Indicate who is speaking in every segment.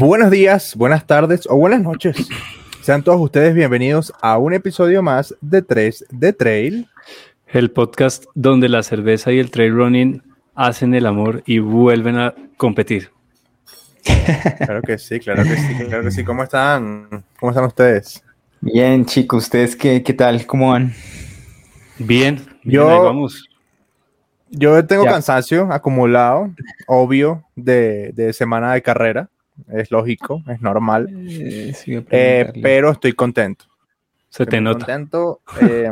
Speaker 1: Buenos días, buenas tardes o buenas noches. Sean todos ustedes bienvenidos a un episodio más de 3 de Trail.
Speaker 2: El podcast donde la cerveza y el trail running hacen el amor y vuelven a competir.
Speaker 1: Claro que sí, claro que sí, claro que sí. ¿Cómo están? ¿Cómo están ustedes?
Speaker 3: Bien, chicos, ¿ustedes qué, qué tal? ¿Cómo van?
Speaker 2: Bien, bien,
Speaker 1: Yo-
Speaker 2: ahí vamos.
Speaker 1: Yo tengo
Speaker 3: Ya.
Speaker 1: cansancio acumulado, obvio, de, de semana de carrera. Es lógico, es normal.
Speaker 3: Eh, sí,
Speaker 1: Eh, pero estoy contento.
Speaker 2: Se te
Speaker 1: Estoy
Speaker 2: nota.
Speaker 1: contento. Eh,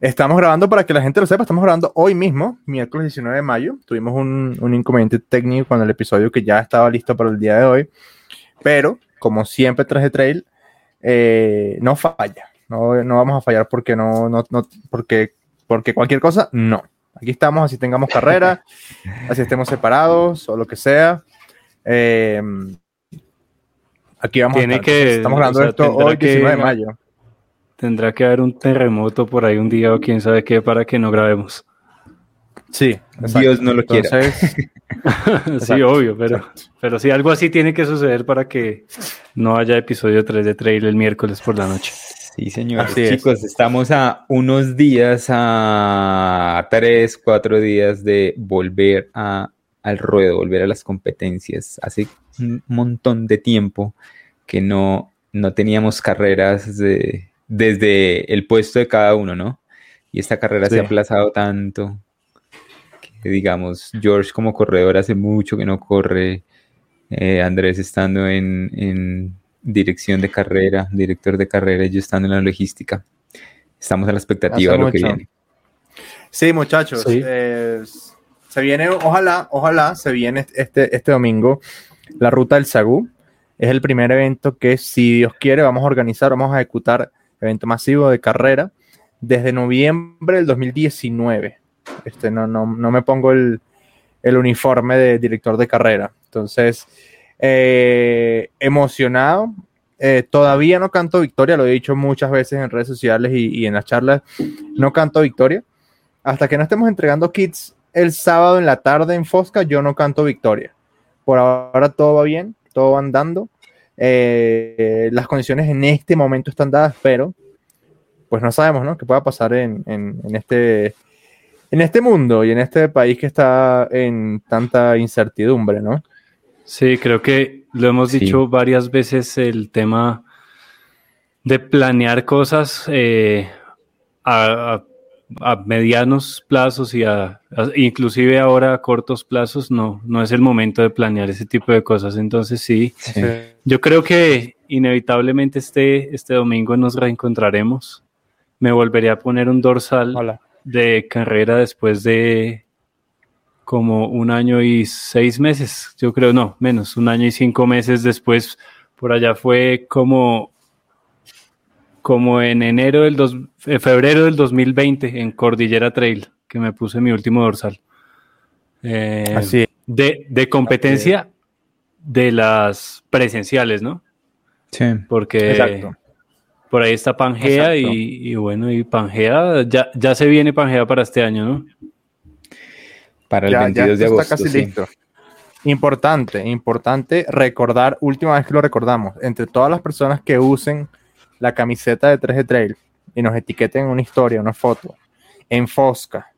Speaker 1: estamos grabando para que la gente lo sepa. Estamos grabando hoy mismo, miércoles 19 de mayo. Tuvimos un, un inconveniente técnico con el episodio que ya estaba listo para el día de hoy. Pero, como siempre, tras de trail, eh, no falla. No, no vamos a fallar porque no, no, no- porque, porque cualquier cosa, no. Aquí estamos, así tengamos carrera, así estemos separados o lo que sea. Eh, aquí vamos
Speaker 2: Tiene
Speaker 1: a estar.
Speaker 2: que-
Speaker 1: estamos
Speaker 2: o
Speaker 1: grabando
Speaker 2: sea,
Speaker 1: esto
Speaker 2: tendrá
Speaker 1: hoy,
Speaker 2: que-
Speaker 1: 19 de mayo.
Speaker 2: Tendrá que haber un terremoto por ahí un día o quién sabe qué para que no grabemos.
Speaker 1: Sí,
Speaker 3: Dios no lo quiera.
Speaker 1: Entonces,
Speaker 2: sí,
Speaker 1: Exacto,
Speaker 2: obvio, pero, pero sí, algo así tiene que suceder para que no haya episodio 3 de Trail el miércoles por la noche.
Speaker 3: Sí, señores.
Speaker 1: Así es.
Speaker 3: Chicos, estamos a unos días, a tres, cuatro días de volver a, al ruedo, volver a las competencias. Hace un montón de tiempo que no, no teníamos carreras de- desde el puesto de cada uno, ¿no? Y esta carrera se ha aplazado tanto que, digamos, George como corredor hace mucho que no corre. eh, Andrés estando en, en dirección de carrera, director de carrera, y yo estando en la logística. Estamos a la expectativa
Speaker 1: Hace
Speaker 3: de lo que viene.
Speaker 1: sí, muchachos,
Speaker 2: Sí.
Speaker 1: eh, se viene, ojalá, ojalá, se viene este, este domingo la ruta del Sagú. Es el primer evento que, si Dios quiere, vamos a organizar, vamos a ejecutar evento masivo de carrera desde noviembre del 2019. Este, no, no, no me pongo el, el uniforme de director de carrera. Entonces, eh, emocionado. Eh, todavía no canto victoria, lo he dicho muchas veces en redes sociales y, y en las charlas. No canto victoria. Hasta que no estemos entregando kits el sábado en la tarde en Fosca, yo no canto victoria. Por ahora todo va bien, todo va andando. Eh, las condiciones en este momento están dadas, pero pues no sabemos, ¿no? ¿Qué pueda pasar en, en- en este, en este mundo y en este país que está en tanta incertidumbre, ¿no?
Speaker 2: Sí, creo que lo hemos
Speaker 3: Sí.
Speaker 2: dicho varias veces el tema de planear cosas eh, a, a- a medianos plazos y a, a- inclusive ahora a cortos plazos no, no es el momento de planear ese tipo de cosas. Entonces sí,
Speaker 3: Sí.
Speaker 2: yo creo que inevitablemente este, este domingo nos reencontraremos. Me volveré a poner un dorsal
Speaker 1: Hola.
Speaker 2: de carrera después de como un año y seis meses, yo creo, no, menos, un año y cinco meses después, por allá fue como, como en enero del dos, eh, febrero del 2020 en Cordillera Trail, que me puse mi último dorsal. Eh,
Speaker 1: Así es.
Speaker 2: de, de competencia de las presenciales, ¿no?
Speaker 3: Sí.
Speaker 2: Porque
Speaker 1: Exacto.
Speaker 2: por ahí está Pangea y, y bueno, y Pangea, ya, ya se viene Pangea para este año, ¿no?
Speaker 3: Para el
Speaker 1: Ya- ya
Speaker 3: 22 de
Speaker 1: esto
Speaker 3: agosto.
Speaker 1: Está casi
Speaker 3: sí.
Speaker 1: listo. Importante, importante recordar, última vez que lo recordamos, entre todas las personas que usen la camiseta de 3 de Trail y nos etiqueten una historia, una foto en Fosca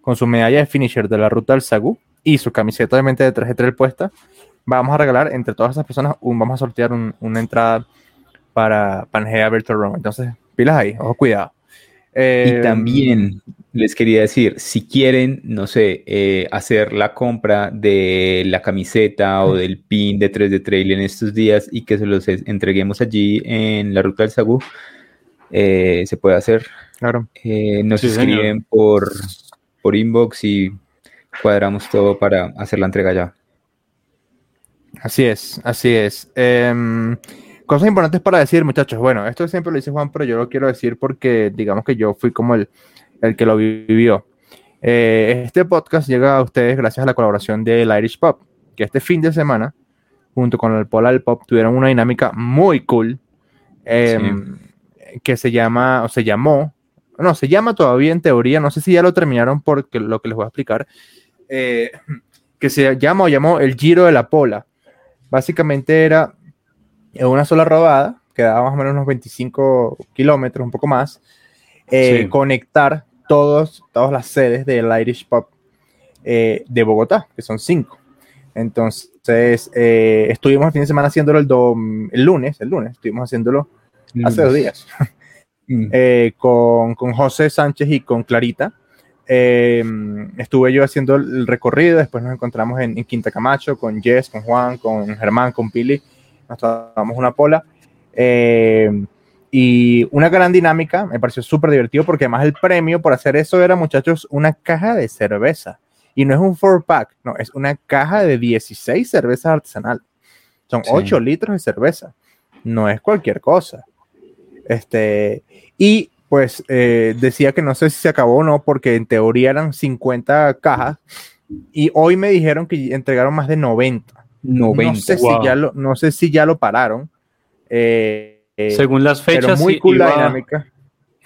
Speaker 1: con su medalla de finisher de la ruta del Sagú y su camiseta obviamente de 3 de Trail puesta, vamos a regalar entre todas esas personas, un, vamos a sortear un- una entrada para Pangea Virtual Run. Entonces, pilas ahí, ojo, cuidado.
Speaker 3: Y también les quería decir, si quieren, no sé, eh, hacer la compra de la camiseta o del pin de 3 de Trail en estos días y que se los entreguemos allí en la ruta del Sagú, eh, se puede hacer.
Speaker 1: Claro.
Speaker 3: Eh, nos
Speaker 2: Sí, señor.
Speaker 3: escriben por, por inbox y cuadramos todo para hacer la entrega ya.
Speaker 1: Así es, así es. Em, cosas importantes para decir, muchachos. Bueno, esto siempre lo dice Juan, pero yo lo quiero decir porque digamos que yo fui como el, el que lo vivió. Eh, este podcast llega a ustedes gracias a la colaboración del Irish Pop, que este fin de semana, junto con el Polar Pop, tuvieron una dinámica muy cool em, que se llama, o se llamó, no, se llama todavía en teoría, no sé si ya lo terminaron porque lo que les voy a explicar, eh, que se llama o llamó el Giro de la Pola. básicamente era una sola rodada, que daba más o menos unos 25 kilómetros, un poco más, eh,
Speaker 2: Sí.
Speaker 1: conectar todos, todas las sedes del Irish Pop eh, de Bogotá, que son cinco. Entonces, eh, estuvimos el fin de semana haciéndolo el, dom- el lunes, el lunes, estuvimos haciéndolo hace dos días,
Speaker 3: Mm.
Speaker 1: eh, con, con José Sánchez y con Clarita. Eh, estuve yo haciendo el recorrido, después nos encontramos en, en Quinta Camacho con Jess, con Juan, con Germán, con Pili, nos tomamos una pola. Eh, y una gran dinámica, me pareció súper divertido porque además el premio por hacer eso era, muchachos, una caja de cerveza. Y no es un four pack, no, es una caja de 16 cervezas artesanal. Son
Speaker 3: Sí.
Speaker 1: 8 litros de cerveza. No es cualquier cosa. Este, y pues eh, decía que no sé si se acabó o no, porque en teoría eran 50 cajas. Y hoy me dijeron que entregaron más de 90.
Speaker 3: 90.
Speaker 1: No sé,
Speaker 2: wow.
Speaker 1: si, ya lo, no sé si ya lo pararon. Eh, eh,
Speaker 2: Según las
Speaker 1: pero
Speaker 2: fechas,
Speaker 1: muy
Speaker 2: sí,
Speaker 1: cool la
Speaker 2: iba,
Speaker 1: dinámica.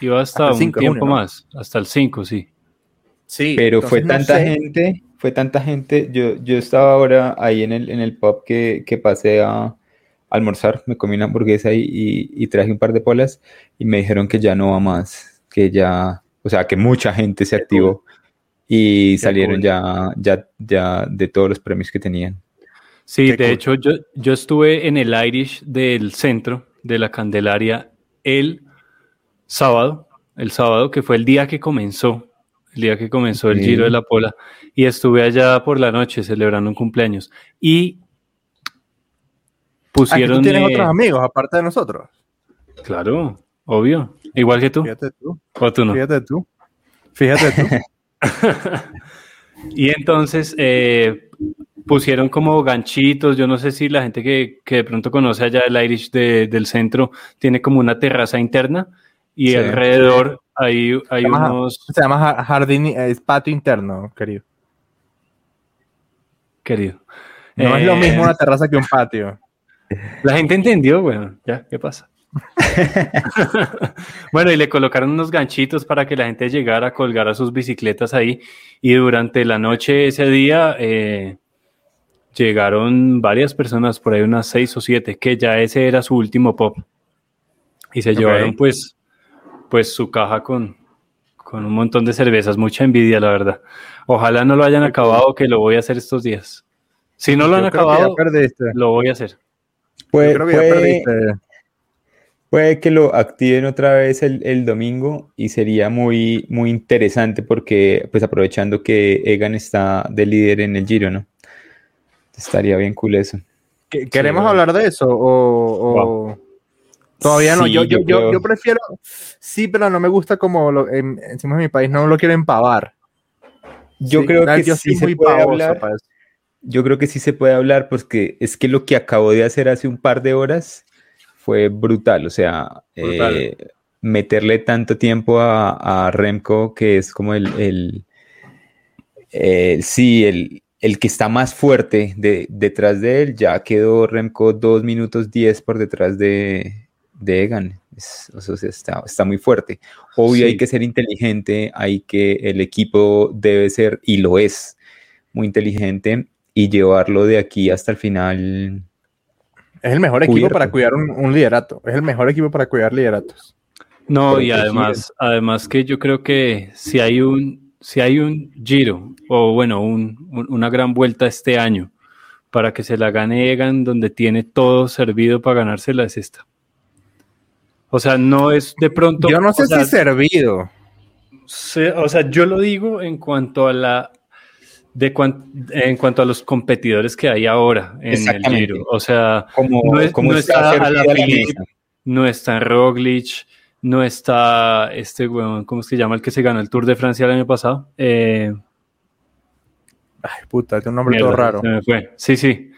Speaker 2: iba hasta,
Speaker 1: Hasta
Speaker 2: un
Speaker 1: 5 de
Speaker 2: tiempo
Speaker 1: junio, ¿no?
Speaker 2: más, hasta el 5, sí.
Speaker 1: Sí,
Speaker 3: Pero fue
Speaker 1: no
Speaker 3: tanta
Speaker 1: sé.
Speaker 3: gente, fue tanta gente. Yo, yo estaba ahora ahí en el, en el pub que, que pasé a almorzar, me comí una hamburguesa y, y- y traje un par de polas y me dijeron que ya no va más, que ya, o sea, que mucha gente se activó y
Speaker 1: Qué
Speaker 3: salieron
Speaker 1: cool.
Speaker 3: ya, ya, ya de todos los premios que tenían.
Speaker 2: Sí,
Speaker 1: Qué
Speaker 2: de
Speaker 1: cool.
Speaker 2: hecho, yo, yo estuve en el Irish del centro de la Candelaria el sábado, el sábado que fue el día que comenzó, el día que comenzó el. Giro de la Pola, y estuve allá por la noche celebrando un cumpleaños. Y
Speaker 1: Ah,
Speaker 2: pusieron...
Speaker 1: tú tienes
Speaker 2: eh,
Speaker 1: otros amigos aparte de nosotros.
Speaker 2: Claro, obvio. Igual que tú,
Speaker 1: Fíjate tú,
Speaker 2: o tú no.
Speaker 1: fíjate tú. Fíjate tú.
Speaker 2: Y entonces eh, pusieron como ganchitos, yo no sé si la gente que, que de pronto conoce allá el Irish de- del centro tiene como una terraza interna y
Speaker 3: Sí.
Speaker 2: alrededor hay, hay unos,
Speaker 1: Se llama ja- jardín, es patio interno, querido.
Speaker 2: querido.
Speaker 1: No es
Speaker 2: Eh,
Speaker 1: lo mismo una terraza que un patio.
Speaker 2: La gente entendió, bueno, ya, ¿qué pasa? bueno, y le colocaron unos ganchitos para que la gente llegara a colgar a sus bicicletas ahí. Y durante la noche ese día eh, llegaron varias personas, por ahí unas seis o siete, que ya ese era su último pop. Y se llevaron pues, pues su caja con, con un montón de cervezas, mucha envidia, la verdad. Ojalá no lo hayan acabado, que lo voy a hacer estos días. Si no lo han
Speaker 1: Yo
Speaker 2: acabado, lo voy a hacer.
Speaker 3: Puede,
Speaker 1: Yo creo que ya
Speaker 3: puede-
Speaker 1: perdiste.
Speaker 3: puede que lo activen otra vez el, el domingo y sería muy, muy interesante porque, pues aprovechando que Egan está de líder en el Giro, ¿no? Estaría bien cool eso.
Speaker 1: ¿Que- ¿Queremos hablar de eso? O, o- Todavía no.
Speaker 3: Sí,
Speaker 1: yo, yo,
Speaker 3: yo
Speaker 1: yo,
Speaker 3: creo-
Speaker 1: yo prefiero. Sí, pero no me gusta como lo, en, encima de mi país. No lo quiero empavar.
Speaker 3: Yo
Speaker 1: Sí,
Speaker 3: creo que
Speaker 1: yo
Speaker 3: sí se puede hablar. Yo creo que sí se puede hablar porque es que lo que acabo de hacer hace un par de horas fue brutal. O sea,
Speaker 1: Brutal.
Speaker 3: eh, meterle tanto tiempo a, a Remco, que es como el, el- el- sí, el, el que está más fuerte de, detrás de él. Ya quedó Remco 2 minutos 10 por detrás de, de Egan. Es- o sea, está, está muy fuerte. Obvio, hay que ser inteligente, hay que, el equipo debe ser, y lo es, muy inteligente y llevarlo de aquí hasta el final.
Speaker 1: Es el mejor equipo
Speaker 3: Cubierto.
Speaker 1: para cuidar un, un liderato. Es el mejor equipo para cuidar lideratos.
Speaker 2: No, y
Speaker 3: protegido.
Speaker 2: además, además que yo creo que si hay un, si hay un giro, o bueno, un- un- una gran vuelta este año, para que se la gane Egan, donde tiene todo servido para ganársela, es esta. O sea, no es de pronto.
Speaker 1: Yo no sé
Speaker 2: sea,
Speaker 1: si servido.
Speaker 2: se- o sea, yo lo digo en cuanto a la. De cuan- en cuanto a los competidores que hay ahora en el. Giro. O sea,
Speaker 3: Como,
Speaker 2: No es-
Speaker 3: como
Speaker 2: no está
Speaker 3: servida la mesa.
Speaker 2: no está Roglic, no está este weón, ¿cómo es que se llama el que se ganó el Tour de Francia el año pasado? Eh,
Speaker 1: Ay, puta, tiene un nombre
Speaker 2: mierda,
Speaker 1: todo raro.
Speaker 2: se me fue. Sí, sí.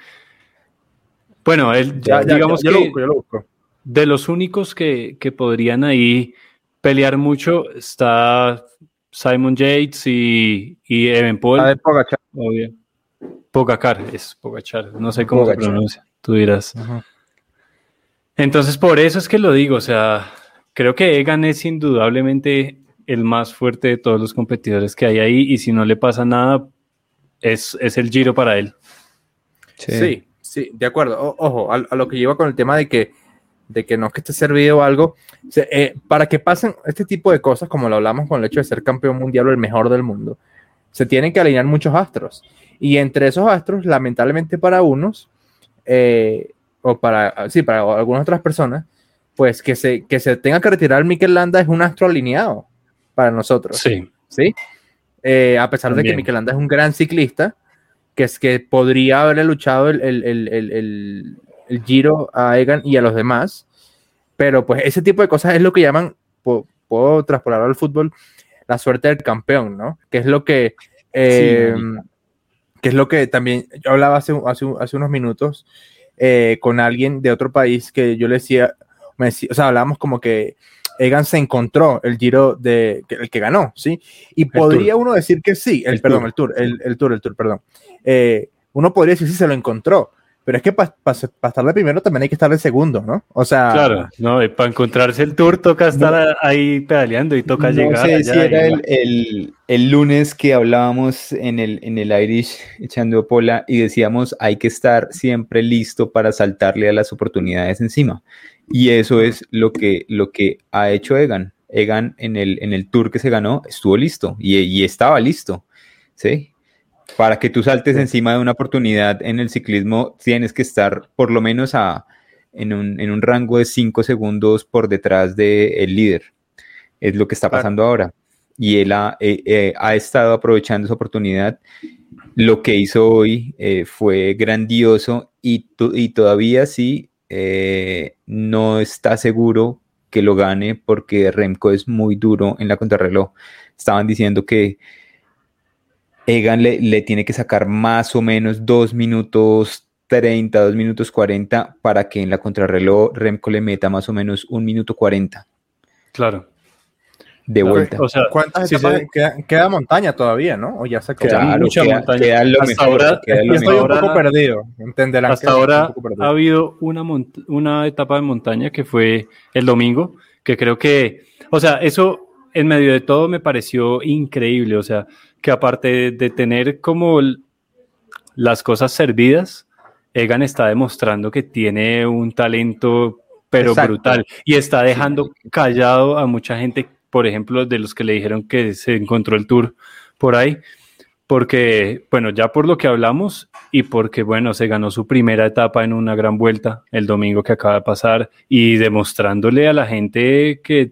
Speaker 2: Bueno, él,
Speaker 1: Ya, ya,
Speaker 2: digamos
Speaker 1: ya,
Speaker 2: que
Speaker 1: lo busco, yo lo busco.
Speaker 2: de los únicos que, que podrían ahí pelear mucho está Simon Yates y, y Evenpool.
Speaker 1: La de Pogacar.
Speaker 2: obvio. Pogacar, es Pogachar, no sé cómo se pronuncia, tú dirás. Entonces, por eso es que lo digo, o sea, creo que Egan es indudablemente el más fuerte de todos los competidores que hay ahí y si no le pasa nada, es, es el giro para él.
Speaker 1: Sí. Sí, de acuerdo. O- ojo, a, a lo que lleva con el tema de que, de que no es que esté servido o algo. se- eh, para que pasen este tipo de cosas, como lo hablamos con el hecho de ser campeón mundial o el mejor del mundo, se tienen que alinear muchos astros. Y entre esos astros, lamentablemente para unos, eh, o para, sí, para algunas otras personas, pues que se, que se tenga que retirar Mikel Landa es un astro alineado para nosotros.
Speaker 2: Sí,
Speaker 1: ¿sí? Eh, a pesar de que
Speaker 2: También.
Speaker 1: Mikel Landa es un gran ciclista, que es que podría haberle luchado el, el- el- el- Giro a Egan y a los demás, pero pues ese tipo de cosas es lo que llaman, po- puedo traspolarlo al fútbol, la suerte del campeón, ¿no? Que es lo que, eh, que es lo que también, yo hablaba hace, hace, hace unos minutos eh, con alguien de otro país que yo le decía, me decía, o sea, hablábamos como que Egan se encontró el giro de que- el que ganó, ¿sí? Y podría uno decir que sí, el,
Speaker 3: El
Speaker 1: perdón,
Speaker 3: Tour.
Speaker 1: el tour, el, el tour, el tour, perdón. Eh, uno podría decir sí se lo encontró, pero es que para estar de primero también hay que estar de segundo, ¿no? O sea,
Speaker 2: claro. No, y para encontrarse el tour toca estar a- ahí pedaleando y toca
Speaker 3: no
Speaker 2: llegar.
Speaker 3: sé
Speaker 2: allá
Speaker 3: si era el, el- el lunes que hablábamos en el, en el Irish echando pola y decíamos hay que estar siempre listo para saltarle a las oportunidades encima. Y eso es lo que, lo que ha hecho Egan. Egan en el, en el tour que se ganó estuvo listo y, y estaba listo. ¿sí? Para que tú saltes encima de una oportunidad en el ciclismo tienes que estar por lo menos a, en, un, en un rango de 5 segundos por detrás del líder. Es lo que está
Speaker 1: Claro.
Speaker 3: pasando ahora. Y él ha, eh, eh, ha estado aprovechando esa oportunidad. Lo que hizo hoy eh, fue grandioso y, y todavía sí eh, no está seguro que lo gane porque Remco es muy duro en la contrarreloj. Estaban diciendo que Egan le, le tiene que sacar más o menos 2 minutos 30, 2 minutos 40 para que en la contrarreloj Remco le meta más o menos 1 minuto 40
Speaker 2: Claro.
Speaker 3: De vuelta.
Speaker 2: O sea,
Speaker 1: ¿cuántas
Speaker 2: sí
Speaker 1: etapas
Speaker 2: se-
Speaker 1: queda, queda montaña todavía, ¿no? O ya se acabó.
Speaker 2: Queda
Speaker 3: Claro,
Speaker 2: mucha
Speaker 3: queda,
Speaker 2: montaña.
Speaker 3: queda lo
Speaker 2: Hasta
Speaker 3: mejor,
Speaker 2: ahora-
Speaker 3: queda lo
Speaker 1: estoy
Speaker 3: mejor.
Speaker 1: un poco perdido, entenderán.
Speaker 2: Hasta ahora ha habido una, etapa de montaña que fue el domingo, que creo que, o sea, eso en medio de todo me pareció increíble, o sea, que aparte de, tener como las cosas servidas, Egan está demostrando que tiene un talento pero
Speaker 1: Exacto.
Speaker 2: brutal y está dejando callado a mucha gente, por ejemplo, de los que le dijeron que se encontró el tour por ahí, porque, bueno, ya por lo que hablamos y porque, bueno, se ganó su primera etapa en una gran vuelta el domingo que acaba de pasar y demostrándole a la gente que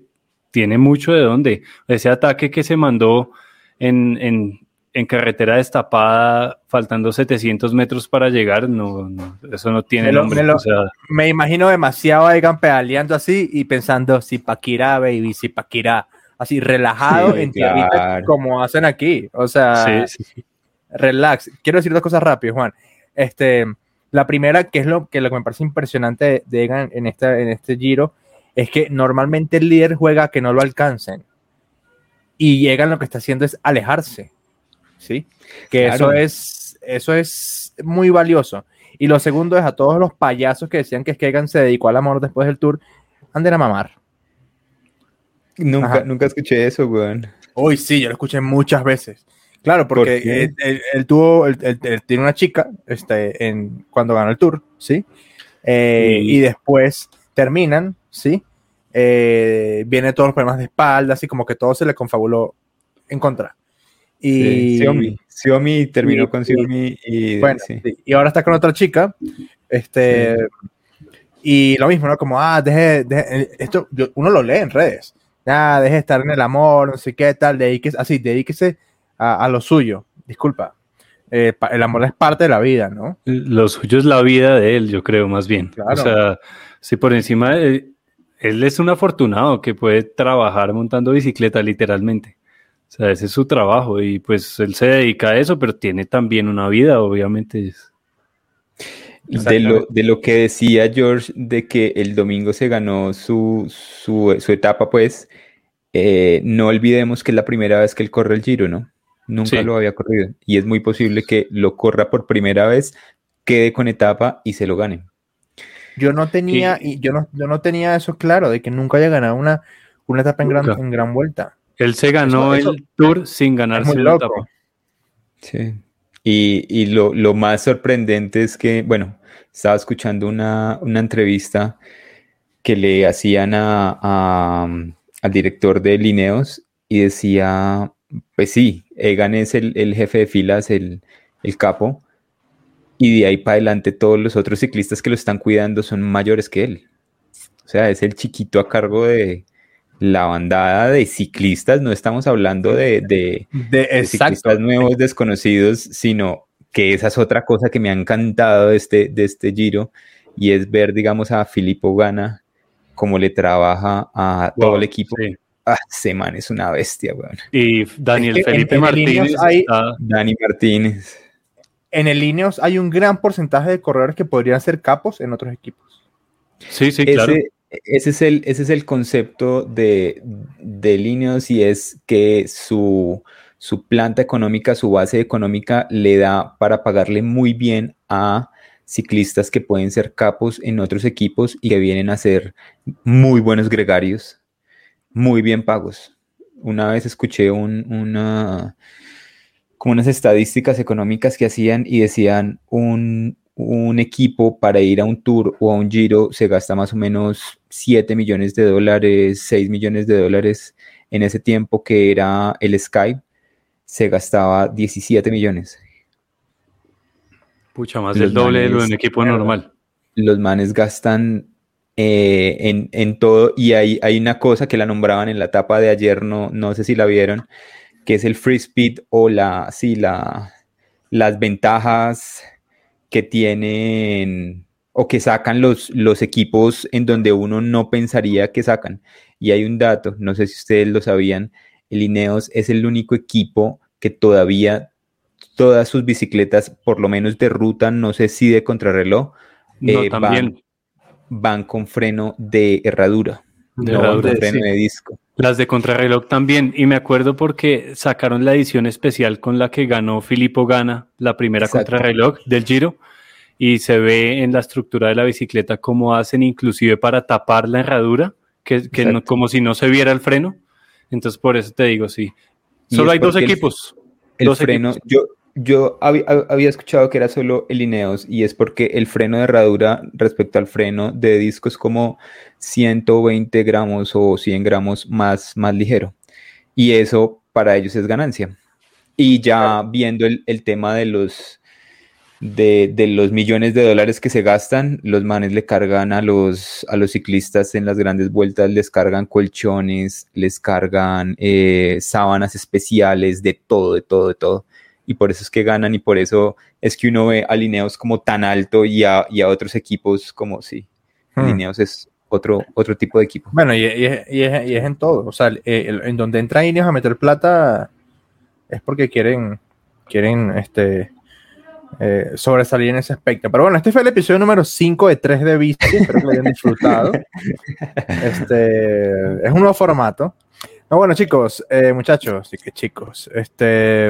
Speaker 2: tiene mucho de dónde. Ese ataque que se mandó en, en, en carretera destapada, faltando 700 metros para llegar, no, no, eso no tiene
Speaker 1: Me lo-
Speaker 2: nombre.
Speaker 1: me lo-
Speaker 2: o sea,
Speaker 1: Me imagino demasiado a Egan pedaleando así y pensando, si Paquirá, baby, si Paquirá. Así relajado
Speaker 3: Sí,
Speaker 1: en tierrita,
Speaker 3: claro.
Speaker 1: como hacen aquí. O sea,
Speaker 2: sí, sí, sí.
Speaker 1: relax. Quiero decir dos cosas rápido, Juan. Este, la primera, que es lo que, lo que me parece impresionante de, Egan en, esta, en este giro, es que normalmente el líder juega a que no lo alcancen. Y Egan lo que está haciendo es alejarse. ¿Sí? Que eso es, eso es muy valioso. Y lo segundo es a todos los payasos que decían que es que Egan se dedicó al amor después del tour, anden a mamar.
Speaker 3: Nunca,
Speaker 1: Ajá.
Speaker 3: nunca escuché eso, weón.
Speaker 1: Uy, sí, yo lo escuché muchas veces. Claro,
Speaker 3: ¿Por
Speaker 1: porque él, él- él tuvo, él, tiene una chica este, en, cuando ganó el tour, ¿sí? Eh,
Speaker 2: Y-
Speaker 1: y después terminan, ¿sí? Eh, vienen todos los problemas de espalda, así como que todo se le confabuló en contra. Y,
Speaker 3: Sí, Xiaomi. Xiaomi terminó
Speaker 1: y-
Speaker 3: con Xiaomi y
Speaker 1: bueno,
Speaker 3: sí.
Speaker 1: sí, y ahora está con otra chica, este, y lo mismo, ¿no? Como, ah, deje, deje- esto, yo- uno lo lee en redes, ah, deje de estar en el amor, no sé qué tal, dedíquese, así, dedíquese a, a lo suyo, disculpa, Eh, el amor es parte de la vida, ¿no?
Speaker 2: Lo suyo es la vida de él, yo creo, más bien.
Speaker 1: Claro.
Speaker 2: O sea, si por encima de, él es un afortunado que puede trabajar montando bicicleta, literalmente. O sea, ese es su trabajo y pues él se dedica a eso, pero tiene también una vida, obviamente.
Speaker 3: De lo, de lo que decía George, de que el domingo se ganó su, su, su etapa, pues, eh, no olvidemos que es la primera vez que él corre el Giro, ¿no? Nunca
Speaker 2: Sí.
Speaker 3: lo había corrido. Y es muy posible que lo corra por primera vez, quede con etapa y se lo gane.
Speaker 1: Yo no tenía, y, yo no, yo no tenía eso claro, de que nunca haya ganado una, una etapa en gran, en gran vuelta.
Speaker 2: Él se ganó
Speaker 1: Eso-
Speaker 2: el tour sin ganarse
Speaker 1: loco.
Speaker 2: etapa.
Speaker 3: Sí. Y, y lo, lo, más sorprendente es que, bueno, estaba escuchando una, una entrevista que le hacían a, a, al director de Lineos y decía, pues sí, Egan es el, el jefe de filas, el, el capo, y de ahí para adelante todos los otros ciclistas que lo están cuidando son mayores que él. O sea, es el chiquito a cargo de la bandada de ciclistas, no estamos hablando de, de,
Speaker 1: de,
Speaker 3: ciclistas nuevos desconocidos, sino que esa es otra cosa que me ha encantado de este, de este giro, y es ver, digamos, a Filippo Gana cómo le trabaja a todo el equipo.
Speaker 2: Sí.
Speaker 3: Ah, ese man es una bestia, weón.
Speaker 2: Y Daniel
Speaker 1: Es que en-
Speaker 2: Felipe
Speaker 1: en
Speaker 2: Martínez.
Speaker 1: hay-
Speaker 2: está-
Speaker 3: Dani Martínez.
Speaker 1: En el Ineos hay un gran porcentaje de corredores que podrían ser capos en otros equipos.
Speaker 2: Sí, sí, claro.
Speaker 3: Ese, ese es el, ese es el concepto de, de y es que su, su planta económica, su base económica le da para pagarle muy bien a ciclistas que pueden ser capos en otros equipos y que vienen a ser muy buenos gregarios, muy bien pagos. Una vez escuché un- una, como unas estadísticas económicas que hacían y decían un, un equipo para ir a un tour o a un giro se gasta más o menos 7 millones de dólares, 6 millones de dólares. En ese tiempo que era el Sky, se gastaba 17 millones.
Speaker 2: Pucha, más del doble de lo de
Speaker 3: manes,
Speaker 2: un equipo normal.
Speaker 3: Los manes gastan eh, en, en todo y hay, hay una cosa que la nombraban en la etapa de ayer, no, no sé si la vieron, que es el free speed o la, sí, la, las ventajas que tienen o que sacan los, los equipos en donde uno no pensaría que sacan. Y hay un dato, no sé si ustedes lo sabían, el Ineos es el único equipo que todavía todas sus bicicletas, por lo menos de ruta, no sé si de contrarreloj,
Speaker 2: No,
Speaker 3: eh,
Speaker 2: también.
Speaker 3: van con freno de herradura,
Speaker 2: De
Speaker 3: no van
Speaker 2: herradura,
Speaker 3: con freno
Speaker 2: sí.
Speaker 3: de disco.
Speaker 2: Las de contrarreloj también. Y me acuerdo porque sacaron la edición especial con la que ganó Filippo Gana, la primera
Speaker 3: Exacto.
Speaker 2: contrarreloj del Giro. Y se ve en la estructura de la bicicleta cómo hacen inclusive para tapar la herradura, que, que no- como si no se viera el freno. Entonces por eso te digo, sí. Solo hay dos
Speaker 3: porque el-
Speaker 2: equipos.
Speaker 3: El
Speaker 2: Dos
Speaker 3: freno,
Speaker 2: equipos.
Speaker 3: yo, yo había, había escuchado que era solo el Ineos y es porque el freno de herradura respecto al freno de disco es como 120 gramos o 100 gramos más, más ligero. Y eso para ellos es ganancia. Y ya viendo el, el tema de los, de, de los millones de dólares que se gastan, los manes le cargan a los, a los ciclistas en las grandes vueltas, les cargan colchones, les cargan eh, sábanas especiales, de todo, de todo, de todo. Y por eso es que ganan y por eso es que uno ve a Lineos como tan alto y a, y a otros equipos como sí.
Speaker 1: Hmm.
Speaker 3: Lineos es otro, otro tipo de equipo.
Speaker 1: Bueno, y, y es, y es- y es en todo. O sea, el- el- en donde entra Ineos a meter plata es porque quieren, quieren este, eh, sobresalir en ese aspecto. Pero bueno, este fue el episodio número 5 de 3 de bici. Espero que lo hayan disfrutado. Este, es un nuevo formato. No, bueno, chicos, eh, muchachos, sí que chicos, este.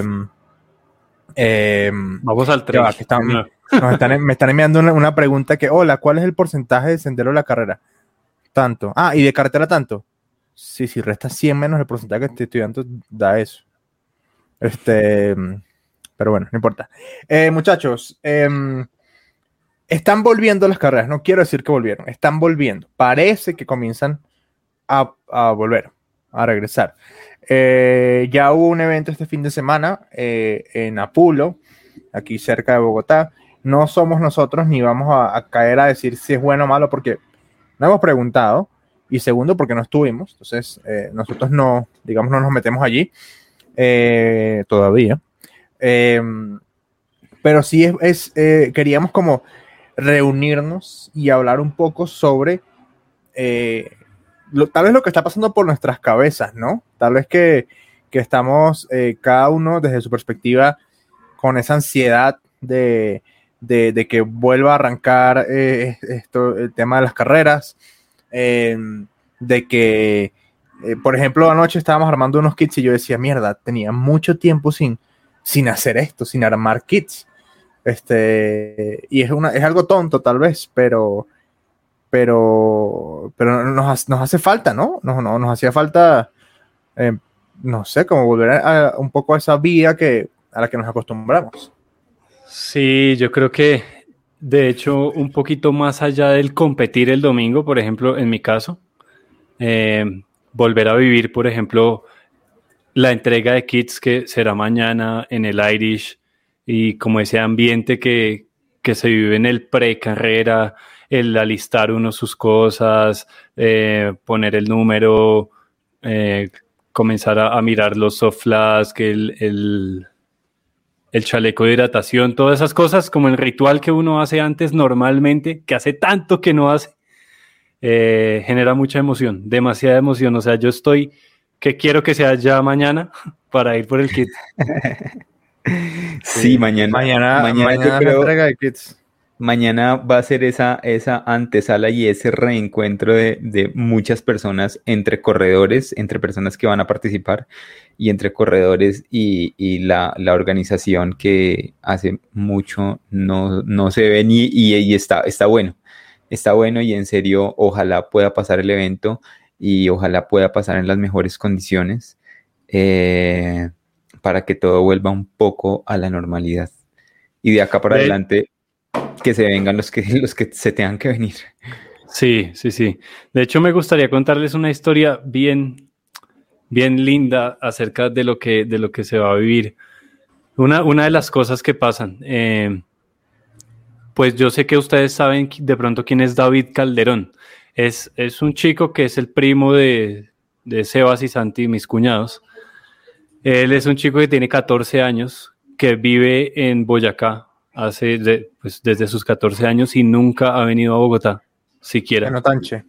Speaker 1: em,
Speaker 2: Vamos al
Speaker 1: Ya va,
Speaker 2: 3.
Speaker 1: que están- nos están, me están enviando una, una pregunta que, hola, ¿cuál es el porcentaje de sendero de la carrera? Tanto. Ah, ¿y de carretera tanto? Sí, si resta 100 menos el porcentaje que estoy estudiando, da eso. Este, pero bueno, no importa. Eh, muchachos, em, están volviendo las carreras, no quiero decir que volvieron, están volviendo. Parece que comienzan a, volver, a regresar. Eh, ya hubo un evento este fin de semana eh, en Apulo, aquí cerca de Bogotá. No somos nosotros ni vamos a, caer a decir si es bueno o malo porque no hemos preguntado. Y segundo, porque no estuvimos. Entonces, nosotros no, digamos, no nos metemos allí todavía. Eh, pero sí es, eh, queríamos como reunirnos y hablar un poco sobre eh, tal vez lo que está pasando por nuestras cabezas, ¿no? Tal vez que, que estamos eh, cada uno desde su perspectiva con esa ansiedad de, de- de que vuelva a arrancar esto, el tema de las carreras, eh, de que, por ejemplo, anoche estábamos armando unos kits y yo decía, mierda, tenía mucho tiempo sin, sin hacer esto, sin armar kits. Este, y es, una, es algo tonto tal vez, pero, pero, pero nos, nos hace falta, ¿no? Nos, no- nos hacía falta, eh, no sé, como volver a, a un poco a esa vía que, a la que nos acostumbramos.
Speaker 2: Sí, yo creo que de hecho un poquito más allá del competir el domingo, por ejemplo, en mi caso, eh, volver a vivir, por ejemplo, la entrega de kits que será mañana en el Irish y como ese ambiente que, que se vive en el pre-carrera, el alistar uno sus cosas, eh, poner el número, eh, comenzar a, mirar los soft flask, el, el, chaleco de hidratación, todas esas cosas como el ritual que uno hace antes normalmente, que hace tanto que no hace, eh, genera mucha emoción, demasiada emoción. O sea, yo estoy que quiero que sea ya mañana para ir por el kit.
Speaker 3: sí, mañana.
Speaker 1: Mañana, mañana, entrega de kits
Speaker 3: mañana va a ser esa, esa antesala y ese reencuentro de, muchas personas entre corredores, entre personas que van a participar y entre corredores y, la, organización que hace mucho no, no se ve ni, y, está, está bueno. Está bueno y en serio, ojalá pueda pasar el evento y ojalá pueda pasar en las mejores condiciones eh, para que todo vuelva un poco a la normalidad. Y de acá para adelante que se vengan los que, los que se tengan que venir.
Speaker 2: Sí, sí, sí. De hecho, me gustaría contarles una historia bien, bien linda acerca de lo que, de lo que se va a vivir. Una, una de las cosas que pasan, eh, pues yo sé que ustedes saben de pronto quién es David Calderón. Es, es un chico que es el primo de, de Sebas y Santi, mis cuñados. Él es un chico que tiene 14 años, que vive en Boyacá, hace pues, desde sus 14 años y nunca ha venido a Bogotá, siquiera.
Speaker 1: En Otanche.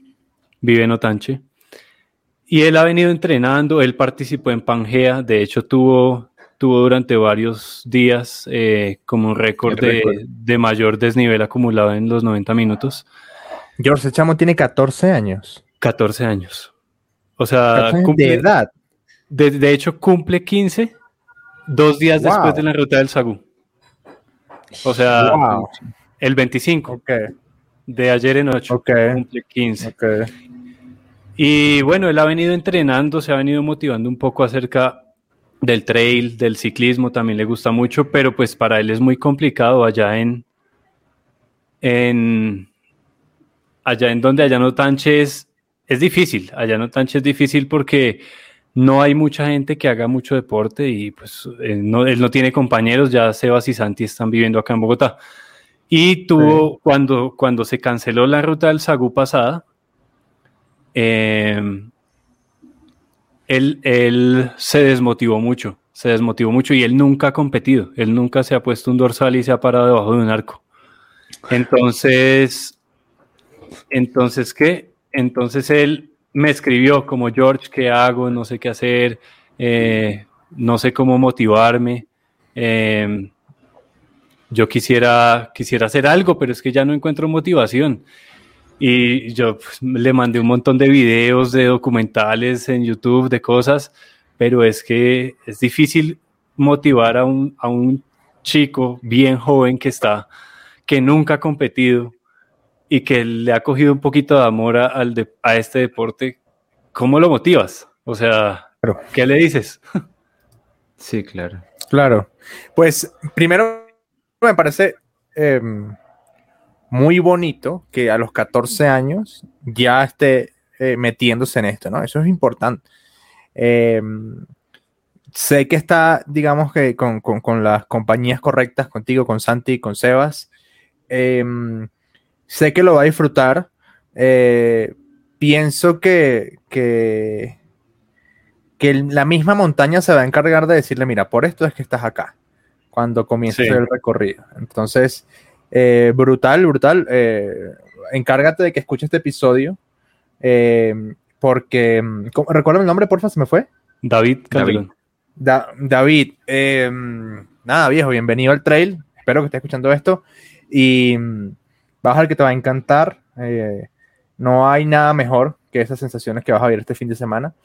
Speaker 2: Vive en Otanche. Y él ha venido entrenando, él participó en Pangea, de hecho tuvo, tuvo durante varios días eh, como un récord de, mayor desnivel acumulado en los 90 minutos.
Speaker 1: George Chamo tiene 14 años.
Speaker 2: 14 años. O sea,
Speaker 1: cumple, de edad.
Speaker 2: De, hecho, cumple 15 dos días después de la ruta del Sagú. O sea, el 25 de ayer en 8, cumple 15. Y bueno, él ha venido entrenando, se ha venido motivando un poco acerca del trail, del ciclismo, también le gusta mucho, pero pues para él es muy complicado allá en, en allá en donde allá no tanches es difícil, allá no tanche es difícil porque no hay mucha gente que haga mucho deporte y pues él no, él no tiene compañeros, ya Sebas y Santi están viviendo acá en Bogotá. Y tuvo, cuando, cuando se canceló la ruta del Sagú pasada, em, él, él se desmotivó mucho, se desmotivó mucho y él nunca ha competido, él nunca se ha puesto un dorsal y se ha parado debajo de un arco. Entonces, entonces, ¿qué? Entonces él me escribió como George, ¿qué hago? No sé qué hacer, eh, no sé cómo motivarme. Em, yo quisiera, quisiera hacer algo, pero es que ya no encuentro motivación. Y yo pues, le mandé un montón de videos, de documentales en YouTube, de cosas, pero es que es difícil motivar a un, a un chico bien joven que está, que nunca ha competido, y que le ha cogido un poquito de amor a, al a este deporte, ¿cómo lo motivas? O sea, ¿qué le dices?
Speaker 3: Sí, claro.
Speaker 1: Claro. Pues primero me parece em, muy bonito que a los 14 años ya esté eh, metiéndose en esto, ¿no? Eso es importante. Em, sé que está, digamos que con, con, las compañías correctas, contigo, con Santi, con Sebas. Sé que lo va a disfrutar. Eh, pienso que, que, la misma montaña se va a encargar de decirle, mira, por esto es que estás acá, cuando comiences el recorrido. Entonces, eh, brutal, brutal. Eh, encárgate de que escuche este episodio, porque, ¿recuerda el nombre, porfa? ¿Se me fue?
Speaker 2: David
Speaker 1: David. David, nada, viejo, bienvenido al trail. Espero que estés escuchando esto. Y vas a ver que te va a encantar. Eh, no hay nada mejor que esas sensaciones que vas a ver este fin de semana.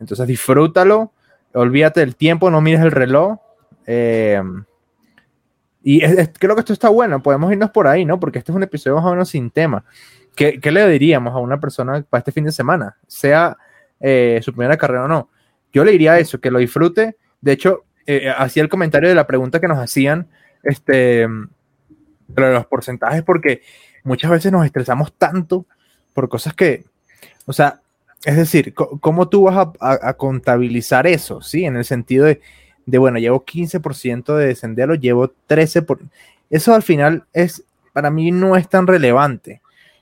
Speaker 1: Entonces disfrútalo, olvídate del tiempo, no mires el reloj. Eh, y creo que esto está bueno, podemos irnos por ahí, ¿no? Porque este es un episodio más o menos sin tema. ¿Qué, le diríamos a una persona para este fin de semana? Sea eh, su primera carrera o no. Yo le diría eso, que lo disfrute. De hecho, hacía el comentario de la pregunta que nos hacían este, los porcentajes porque muchas veces nos estresamos tanto por cosas que, o sea, es decir, ¿cómo tú vas a, contabilizar eso? ¿Sí? En el sentido de, de bueno, llevo 15% de descenderlo, llevo 13%. Por... Eso al final es, para mí no es tan relevante.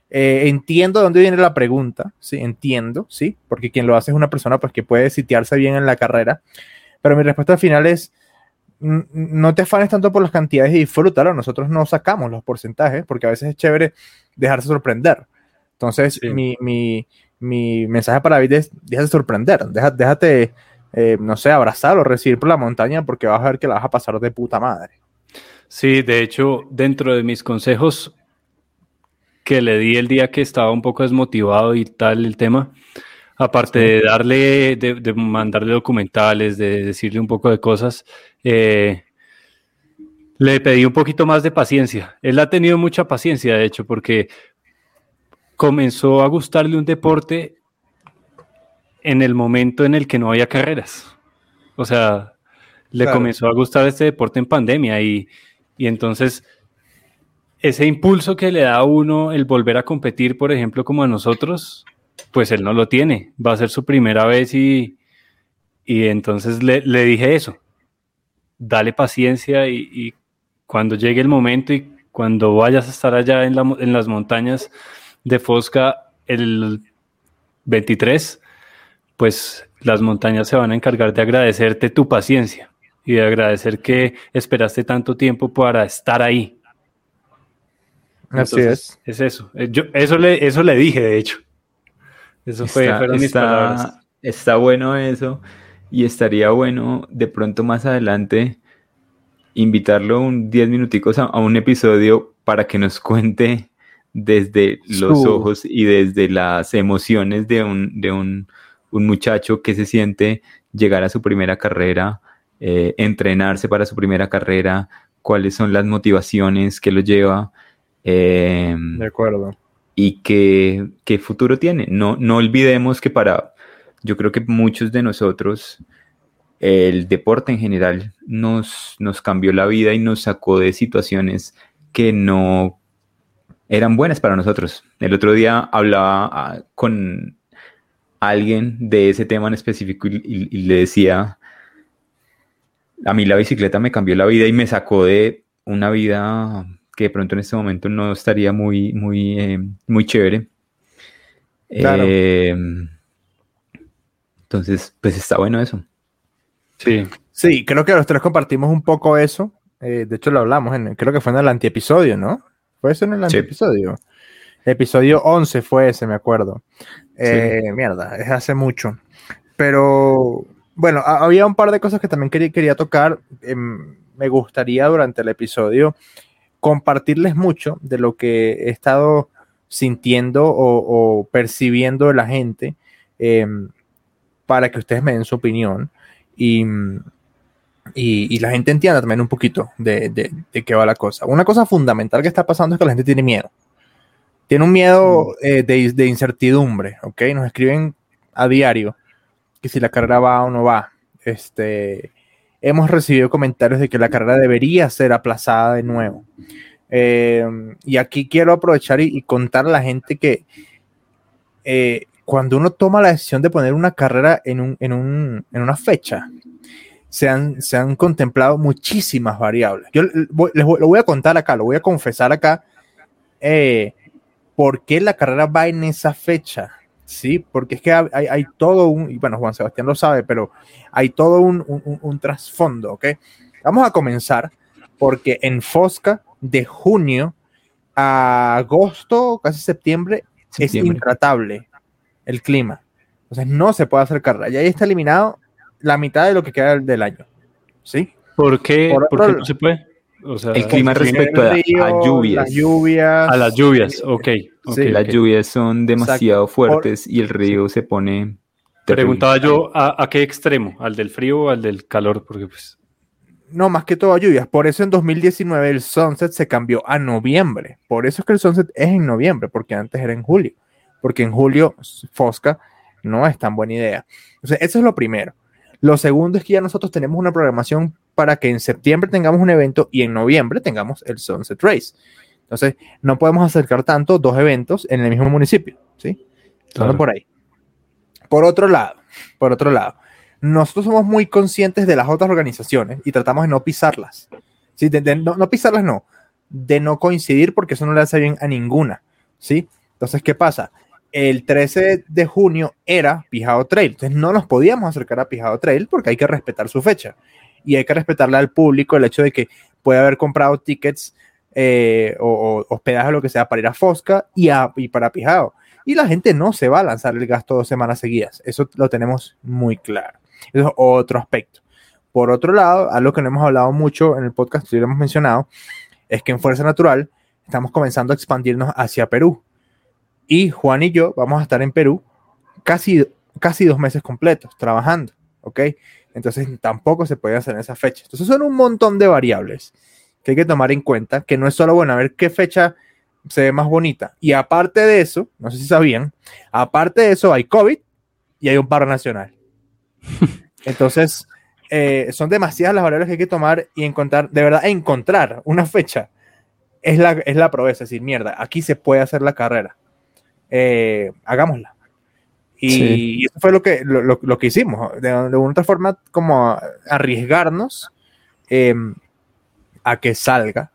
Speaker 1: Eh, entiendo de dónde viene la pregunta, sí, entiendo, sí, porque quien lo hace es una persona pues que puede sitiarse bien en la carrera, pero mi respuesta al final es, no te afanes tanto por las cantidades y disfrútalo, nosotros no sacamos los porcentajes, porque a veces es chévere dejarse sorprender. Entonces, mi, mi, mi, mensaje para David es, déjate sorprender, déjate, déjate eh, no sé, abrazar o recibir por la montaña, porque vas a ver que la vas a pasar de puta madre.
Speaker 2: Sí, de hecho, dentro de mis consejos que le di el día que estaba un poco desmotivado y tal el tema, aparte de darle, de, mandarle documentales, de decirle un poco de cosas, eh, le pedí un poquito más de paciencia. Él ha tenido mucha paciencia, de hecho, porque comenzó a gustarle un deporte en el momento en el que no había carreras. O sea, le comenzó a gustar este deporte en pandemia y, y entonces ese impulso que le da a uno el volver a competir, por ejemplo, como a nosotros, pues él no lo tiene. Va a ser su primera vez y, y entonces le, dije eso. Dale paciencia y, cuando llegue el momento y cuando vayas a estar allá en, en las montañas de Fosca el 23, pues las montañas se van a encargar de agradecerte tu paciencia y de agradecer que esperaste tanto tiempo para estar ahí.
Speaker 1: Así es.
Speaker 2: Es eso. Eh, yo, eso, le, eso le dije, de hecho. Eso fue,
Speaker 3: está,
Speaker 2: fueron mis palabras.
Speaker 3: Está bueno eso. Y estaría bueno de pronto más adelante invitarlo un 10 minuticos a, un episodio para que nos cuente desde los ojos y desde las emociones de un, de un, un muchacho que se siente llegar a su primera carrera, eh, entrenarse para su primera carrera, cuáles son las motivaciones que lo lleva.
Speaker 1: Em, de acuerdo.
Speaker 3: Y qué, qué futuro tiene. No, no olvidemos que para, yo creo que muchos de nosotros, el deporte en general nos, nos cambió la vida y nos sacó de situaciones que no eran buenas para nosotros. El otro día hablaba ah, con alguien de ese tema en específico y, le decía, a mí la bicicleta me cambió la vida y me sacó de una vida que de pronto en este momento no estaría muy, muy, eh, muy chévere. Em, entonces, pues está bueno eso.
Speaker 1: Sí. Sí, creo que los tres compartimos un poco eso. Eh, de hecho, lo hablamos, en, creo que fue en el antiepisodio, ¿no? ¿Fue eso en el antiepisodio? episodio 11 fue ese, me acuerdo. Eh, mierda, es hace mucho. Pero bueno, había un par de cosas que también quería, quería tocar. Em, me gustaría durante el episodio compartirles mucho de lo que he estado sintiendo o, percibiendo de la gente em, para que ustedes me den su opinión y, y, la gente entienda también un poquito de, de, de, qué va la cosa. Una cosa fundamental que está pasando es que la gente tiene miedo. Tiene un miedo eh, de, incertidumbre, ¿ok? Nos escriben a diario que si la carrera va o no va. Este, hemos recibido comentarios de que la carrera debería ser aplazada de nuevo. Eh, y aquí quiero aprovechar y, contar a la gente que eh, cuando uno toma la decisión de poner una carrera en, un, en, un, en una fecha, se han, se han, contemplado muchísimas variables. Yo les lo voy a contar acá, lo voy a confesar acá. Eh, ¿por qué la carrera va en esa fecha? Sí, porque es que hay, todo un, y bueno, Juan Sebastián lo sabe, pero hay todo un, trasfondo, ¿ok? Vamos a comenzar porque en Fosca, de junio a agosto, casi septiembre, es intratable el clima. Entonces no se puede hacer carrera. Y ahí está eliminado la mitad de lo que queda del año. ¿Sí?
Speaker 2: ¿Por qué, ¿por qué no se puede?
Speaker 3: el clima respecto a, lluvias.
Speaker 2: A las lluvias, ok.
Speaker 3: las lluvias son demasiado fuertes y el río se pone...
Speaker 2: Preguntaba yo, ¿a, qué extremo? ¿Al del frío o al del calor? Porque pues...
Speaker 1: No, más que todo a lluvias. Por eso en 2019 el sunset se cambió a noviembre. Por eso es que el sunset es en noviembre, porque antes era en julio. Porque en julio Fosca no es tan buena idea. Entonces, eso es lo primero. Lo segundo es que ya nosotros tenemos una programación para que en septiembre tengamos un evento y en noviembre tengamos el Sunset Race. Entonces, no podemos acercar tanto dos eventos en el mismo municipio, ¿sí? Claro. por ahí. Por otro lado, por otro lado, nosotros somos muy conscientes de las otras organizaciones y tratamos de no pisarlas. ¿sí? no, no, pisarlas, no, de no coincidir porque eso no le hace bien a ninguna. ¿sí? Entonces, ¿qué pasa? El 13 de junio era Pijado Trail, entonces no nos podíamos acercar a Pijado Trail porque hay que respetar su fecha y hay que respetarle al público el hecho de que puede haber comprado tickets eh, o, hospedaje o lo que sea para ir a Fosca y, a, y para Pijado. Y la gente no se va a lanzar el gasto dos semanas seguidas. Eso lo tenemos muy claro. Eso es otro aspecto. Por otro lado, algo que no hemos hablado mucho en el podcast, si lo hemos mencionado, es que en Fuerza Natural estamos comenzando a expandirnos hacia Perú. Y Juan y yo vamos a estar en Perú casi, casi dos meses completos trabajando, ¿ok? Entonces tampoco se puede hacer en esa fecha. Entonces son un montón de variables que hay que tomar en cuenta, que no es solo, bueno, a ver qué fecha se ve más bonita. Y aparte de eso, no sé si sabían, aparte de eso hay COVID y hay un paro nacional. Entonces, eh, son demasiadas las variables que hay que tomar y encontrar, de verdad, encontrar una fecha es la, es la proeza, es decir, mierda, aquí se puede hacer la carrera. Eh, hagámosla. Y, eso fue lo que, lo, que hicimos, de, de, una otra forma, como arriesgarnos em, a que salga.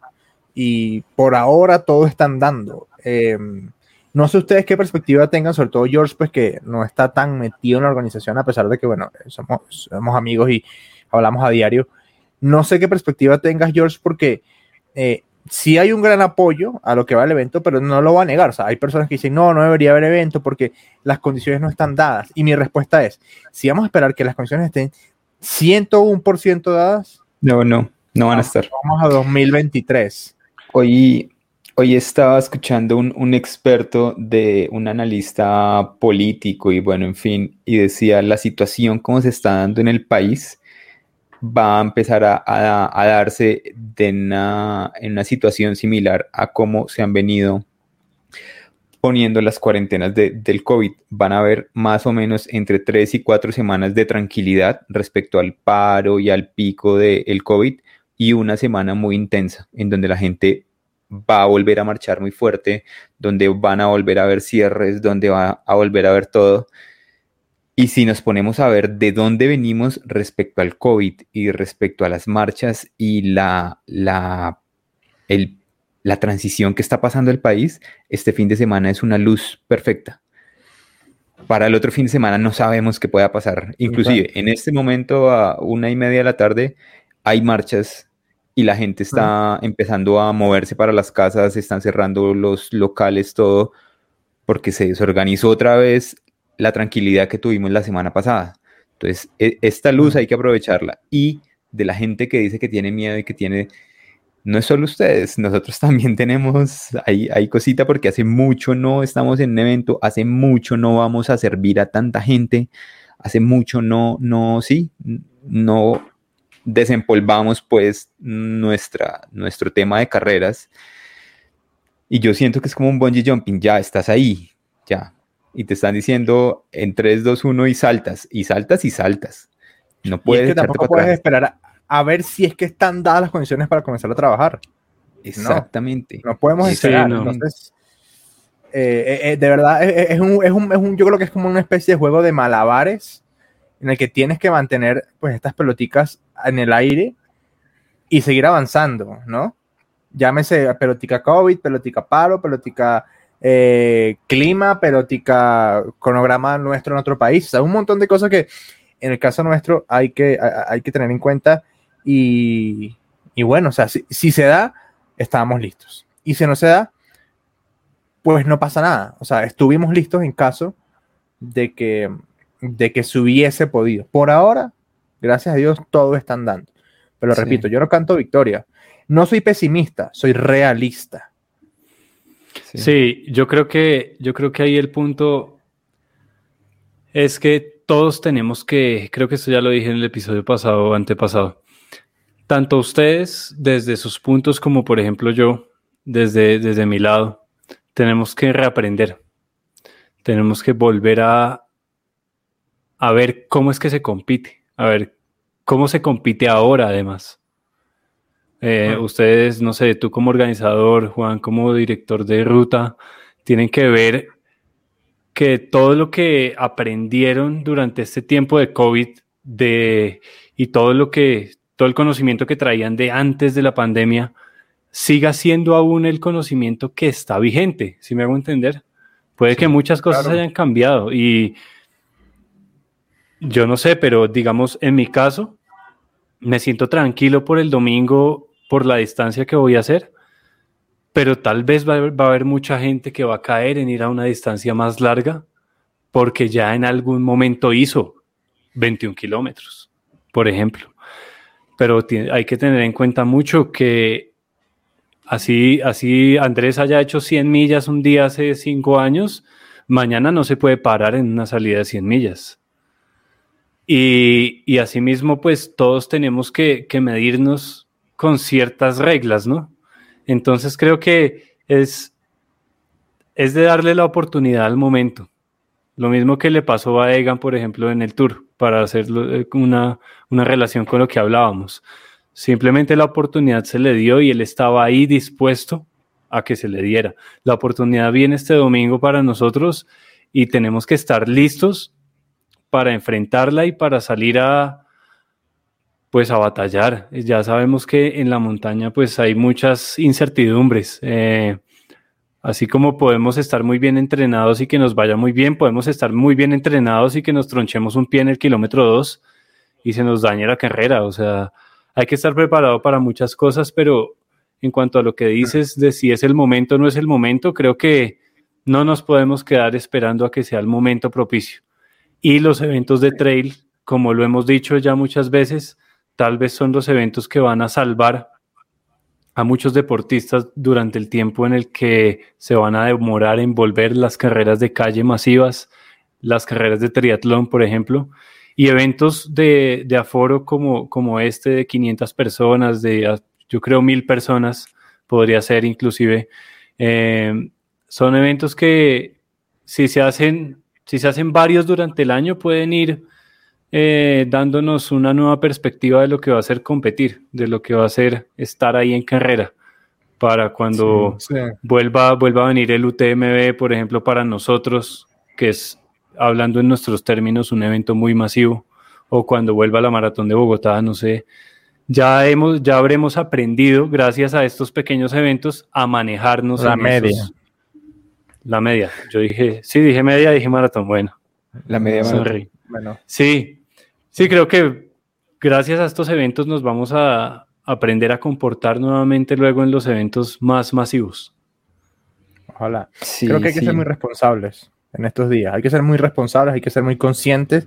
Speaker 1: Y por ahora todo están dando. Em, no sé ustedes qué perspectiva tengan, sobre todo George, pues que no está tan metido en la organización, a pesar de que, bueno, somos, somos amigos y hablamos a diario. No sé qué perspectiva tengas, George, porque eh, sí hay un gran apoyo a lo que va el evento, pero no lo va a negar. O sea, hay personas que dicen, no, no debería haber evento porque las condiciones no están dadas. Y mi respuesta es, si vamos a esperar que las condiciones estén 101% dadas.
Speaker 3: No, no, no van a estar.
Speaker 1: Vamos a 2023.
Speaker 3: Hoy, Hoy estaba escuchando un, un, experto de un analista político y bueno, en fin, y decía la situación como se está dando en el país va a empezar a, a, darse de una, en una situación similar a cómo se han venido poniendo las cuarentenas de, del COVID. Van a haber más o menos entre tres y cuatro semanas de tranquilidad respecto al paro y al pico del COVID y una semana muy intensa en donde la gente va a volver a marchar muy fuerte, donde van a volver a haber cierres, donde va a volver a ver todo. Y si nos ponemos a ver de dónde venimos respecto al COVID y respecto a las marchas y la, la, el, la transición que está pasando el país, este fin de semana es una luz perfecta. Para el otro fin de semana no sabemos qué pueda pasar. Inclusive en este momento a una y media de la tarde hay marchas y la gente está empezando a moverse para las casas, están cerrando los locales, todo, porque se desorganizó otra vez la tranquilidad que tuvimos la semana pasada. Entonces, e, esta luz hay que aprovecharla. Y de la gente que dice que tiene miedo y que tiene, no es solo ustedes, nosotros también tenemos, hay, hay cosita porque hace mucho no estamos en un evento, hace mucho no vamos a servir a tanta gente, hace mucho no, no, sí, no desempolvamos pues nuestra, nuestro tema de carreras. Y yo siento que es como un bungee jumping, ya estás ahí, ya. Y te están diciendo en 3, 2, 1 y saltas, y saltas y saltas. No puedes,
Speaker 1: es que tampoco puedes esperar a, ver si es que están dadas las condiciones para comenzar a trabajar.
Speaker 3: Exactamente.
Speaker 1: No, podemos esperar. Entonces, eh, eh, eh, de verdad, es, un, es, un, es un, yo creo que es como una especie de juego de malabares en el que tienes que mantener pues estas peloticas en el aire y seguir avanzando, ¿no? Llámese pelotica COVID, pelotica paro, pelotica eh, clima, pelotica cronograma nuestro en otro país, o sea, un montón de cosas que en el caso nuestro hay que, hay que tener en cuenta y, y bueno, o sea, si, si se da, estábamos listos. Y si no se da, pues no pasa nada. O sea, estuvimos listos en caso de que de que se hubiese podido. Por ahora, gracias a Dios, todo está andando. Pero repito, yo no canto victoria. No soy pesimista, soy realista.
Speaker 2: Sí. yo creo que yo creo que ahí el punto es que todos tenemos que, creo que esto ya lo dije en el episodio pasado o antepasado. Tanto ustedes desde sus puntos como por ejemplo yo desde, desde mi lado, tenemos que reaprender. Tenemos que volver a, a ver cómo es que se compite, a ver cómo se compite ahora además. Eh, ustedes, no sé, tú como organizador, Juan como director de ruta, tienen que ver que todo lo que aprendieron durante este tiempo de COVID de, y todo lo que, todo el conocimiento que traían de antes de la pandemia, siga siendo aún el conocimiento que está vigente, si me hago entender. Puede que muchas cosas hayan cambiado y yo no sé, pero digamos, en mi caso, me siento tranquilo por el domingo, por la distancia que voy a hacer, pero tal vez va a, haber, mucha gente que va a caer en ir a una distancia más larga porque ya en algún momento hizo 21 kilómetros, por ejemplo. Pero hay que tener en cuenta mucho que así, así Andrés haya hecho 100 millas un día hace 5 años, mañana no se puede parar en una salida de 100 millas. Y, y asimismo, pues todos tenemos que, que medirnos con ciertas reglas, ¿no? Entonces creo que es, es de darle la oportunidad al momento. Lo mismo que le pasó a Egan, por ejemplo, en el Tour, para hacer eh, una, una relación con lo que hablábamos. Simplemente la oportunidad se le dio y él estaba ahí dispuesto a que se le diera. La oportunidad viene este domingo para nosotros y tenemos que estar listos para enfrentarla y para salir a, pues a batallar. Ya sabemos que en la montaña pues hay muchas incertidumbres. Eh, así como podemos estar muy bien entrenados y que nos vaya muy bien, podemos estar muy bien entrenados y que nos tronchemos un pie en el kilómetro 2 y se nos dañe la carrera. O sea, hay que estar preparado para muchas cosas, pero en cuanto a lo que dices de si es el momento o no es el momento, creo que no nos podemos quedar esperando a que sea el momento propicio. Y los eventos de trail, como lo hemos dicho ya muchas veces, tal vez son los eventos que van a salvar a muchos deportistas durante el tiempo en el que se van a demorar en volver las carreras de calle masivas, las carreras de triatlón, por ejemplo, y eventos de, aforo como, como este de 500 personas, de yo creo mil personas, podría ser inclusive. Eh, son eventos que si se hacen, si se hacen varios durante el año, pueden ir eh, dándonos una nueva perspectiva de lo que va a ser competir, de lo que va a ser estar ahí en carrera, para cuando Vuelva, vuelva a venir el UTMB, por ejemplo, para nosotros, que es, hablando en nuestros términos, un evento muy masivo, o cuando vuelva la maratón de Bogotá, no sé. Ya, hemos, ya habremos aprendido, gracias a estos pequeños eventos, a manejarnos.
Speaker 1: La media.
Speaker 2: la media. Yo dije, sí, dije media, dije maratón. Bueno.
Speaker 3: La media
Speaker 2: Bueno. Sí, Sí, creo que gracias a estos eventos nos vamos a aprender a comportar nuevamente luego en los eventos más masivos.
Speaker 1: Ojalá. creo que hay que ser muy responsables en estos días. Hay que ser muy responsables, hay que ser muy conscientes,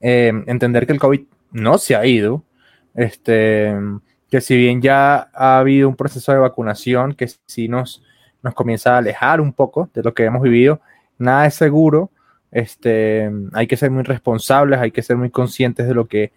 Speaker 1: eh, entender que el COVID no se ha ido, este, que si bien ya ha habido un proceso de vacunación que sí nos, nos comienza a alejar un poco de lo que hemos vivido, nada es seguro este, hay que ser muy responsables, hay que ser muy conscientes de lo que,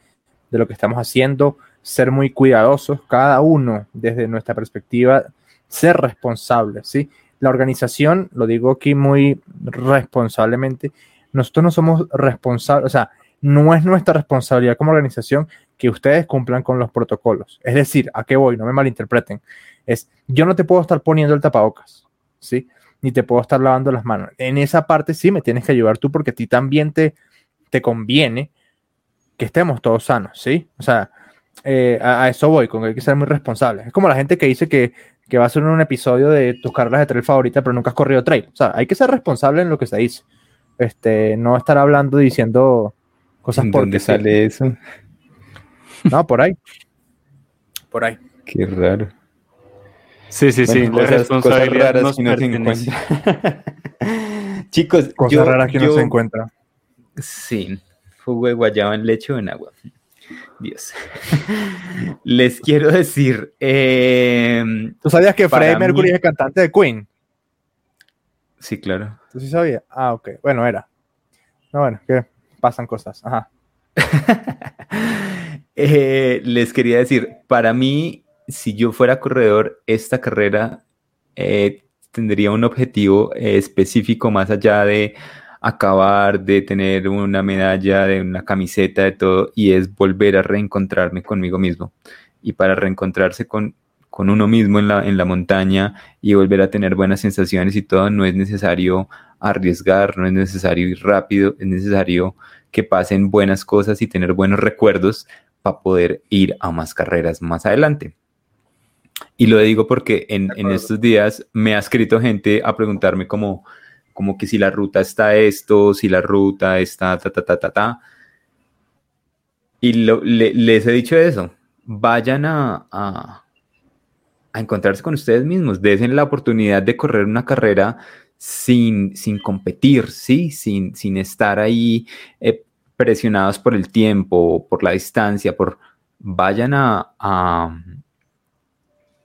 Speaker 1: de lo que estamos haciendo, ser muy cuidadosos, cada uno desde nuestra perspectiva, ser responsables, ¿sí? La organización, lo digo aquí muy responsablemente, nosotros no somos responsables, o sea, no es nuestra responsabilidad como organización que ustedes cumplan con los protocolos. Es decir, ¿a qué voy? No me malinterpreten. Es, yo no te puedo estar poniendo el tapabocas, ¿sí? Ni te puedo estar lavando las manos. En esa parte sí me tienes que ayudar tú porque a ti también te, te conviene que estemos todos sanos, ¿sí? O sea, eh, a, eso voy, con que hay que ser muy responsable. Es como la gente que dice que, que va a ser un episodio de tus carreras de trail favorita, pero nunca has corrido trail. O sea, hay que ser responsable en lo que se dice. Este, no estar hablando diciendo cosas
Speaker 3: por dónde sale eso?
Speaker 1: No, por ahí. Por ahí.
Speaker 3: Qué raro.
Speaker 2: Sí, sí, sí.
Speaker 3: Cosas, responsabilidad raras que no se encuentra. Chicos,
Speaker 1: cosas raras que no se encuentra.
Speaker 3: Sí, jugo de guayaba en leche o en agua. Dios. Les quiero decir. Eh,
Speaker 1: ¿Tú sabías que Freddie Mercury es cantante de Queen?
Speaker 3: Sí, claro.
Speaker 1: ¿Tú sí sabías? Ah, ok. Bueno, era. No, bueno, que pasan cosas. Ajá.
Speaker 3: eh, les quería decir, para mí si yo fuera corredor, esta carrera eh, tendría un objetivo eh, específico más allá de acabar, de tener una medalla, de una camiseta, de todo, y es volver a reencontrarme conmigo mismo. Y para reencontrarse con, con uno mismo en la, en la montaña y volver a tener buenas sensaciones y todo, no es necesario arriesgar, no es necesario ir rápido, es necesario que pasen buenas cosas y tener buenos recuerdos para poder ir a más carreras más adelante. Y lo digo porque en, en, estos días me ha escrito gente a preguntarme como, como que si la ruta está esto, si la ruta está ta, ta, ta, ta, ta. Y les he dicho eso, vayan a, a, a, encontrarse con ustedes mismos, desen la oportunidad de correr una carrera sin, sin competir, ¿sí? Sin, sin estar ahí eh, presionados por el tiempo, por la distancia, por vayan a, a,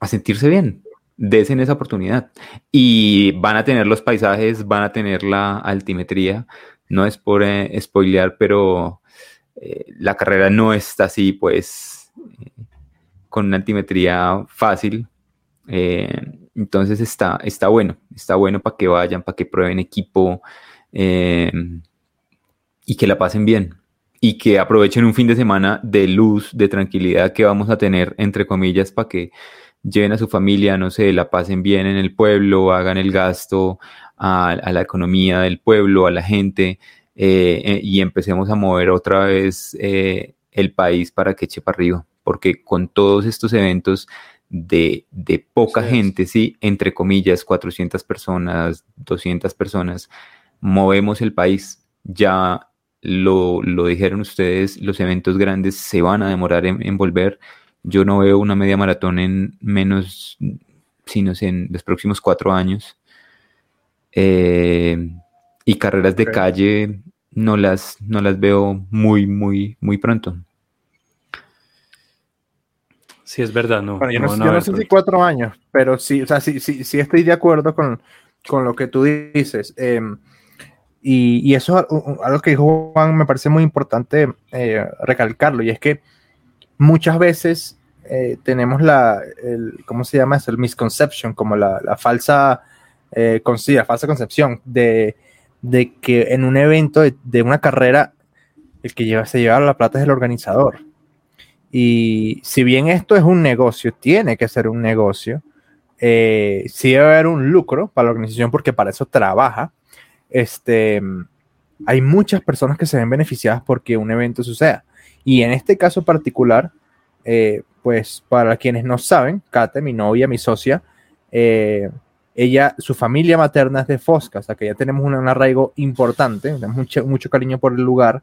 Speaker 3: a sentirse bien, desen esa oportunidad. Y van a tener los paisajes, van a tener la altimetría. No es por eh, spoilear, pero eh, la carrera no está así, pues, eh, con una altimetría fácil. Eh, entonces está, está bueno, está bueno para que vayan, para que prueben equipo y que la pasen bien. Y que aprovechen un fin de semana de luz, de tranquilidad que vamos a tener, entre comillas, para que lleven a su familia, no sé, la pasen bien en el pueblo, hagan el gasto a, a la economía del pueblo, a la gente, eh, eh, y empecemos a mover otra vez eh, el país para que eche para arriba, porque con todos estos eventos de, de poca sí, gente, sí, entre comillas, 400 personas, 200 personas, movemos el país. Ya lo, lo dijeron ustedes, los eventos grandes se van a demorar en, en volver yo no veo una media maratón en menos, sino en los próximos cuatro años. Eh, y carreras de okay. calle no las, no las veo muy, muy, muy pronto.
Speaker 2: Sí, es verdad, no.
Speaker 1: Bueno, yo no, no, yo no sé si cuatro años, pero sí, o sea, sí, sí, sí estoy de acuerdo con, con lo que tú dices. Eh, y, y, eso es algo que dijo Juan, me parece muy importante eh, recalcarlo, y es que muchas veces eh, tenemos la, el, ¿cómo se llama eso? El misconception, como la, la falsa, eh, falsa concepción de, de, que en un evento de, de, una carrera el que lleva, se lleva la plata es el organizador. Y si bien esto es un negocio, tiene que ser un negocio, eh, sí debe haber un lucro para la organización porque para eso trabaja. Este, hay muchas personas que se ven beneficiadas porque un evento suceda. Y en este caso particular, eh, pues para quienes no saben, Kate, mi novia, mi socia, eh, ella, su familia materna es de Fosca, o sea que ya tenemos un, un arraigo importante, tenemos mucho, mucho, cariño por el lugar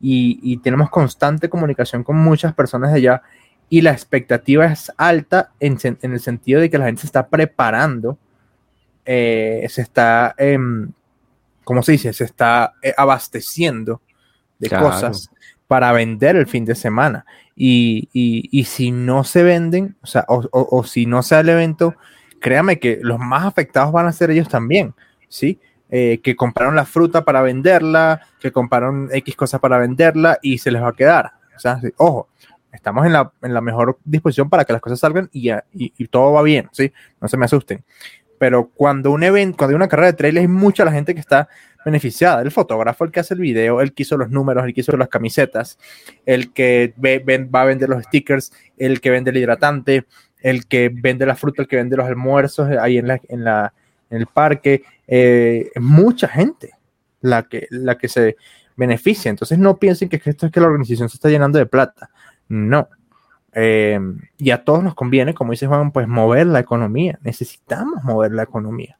Speaker 1: y, y, tenemos constante comunicación con muchas personas de allá y la expectativa es alta en, en el sentido de que la gente se está preparando, eh, se está, eh, ¿cómo se dice? Se está eh, abasteciendo de claro. cosas para vender el fin de semana. Y, y, y si no se venden, o sea, o, o, si no sea el evento, créame que los más afectados van a ser ellos también, ¿sí? Eh, que compraron la fruta para venderla, que compraron X cosas para venderla y se les va a quedar. O sea, ojo, estamos en la, en la, mejor disposición para que las cosas salgan y, y, y, todo va bien, ¿sí? No se me asusten. Pero cuando un evento, cuando hay una carrera de trail, hay mucha la gente que está beneficiada. El fotógrafo, el que hace el video, el que hizo los números, el que hizo las camisetas, el que va a vender los stickers, el que vende el hidratante, el que vende la fruta, el que vende los almuerzos ahí en, la, en, la, en el parque. Eh, mucha gente la que, la que se beneficia. Entonces no piensen que esto es que la organización se está llenando de plata. No. Eh, y a todos nos conviene, como dice Juan, pues mover la economía. Necesitamos mover la economía.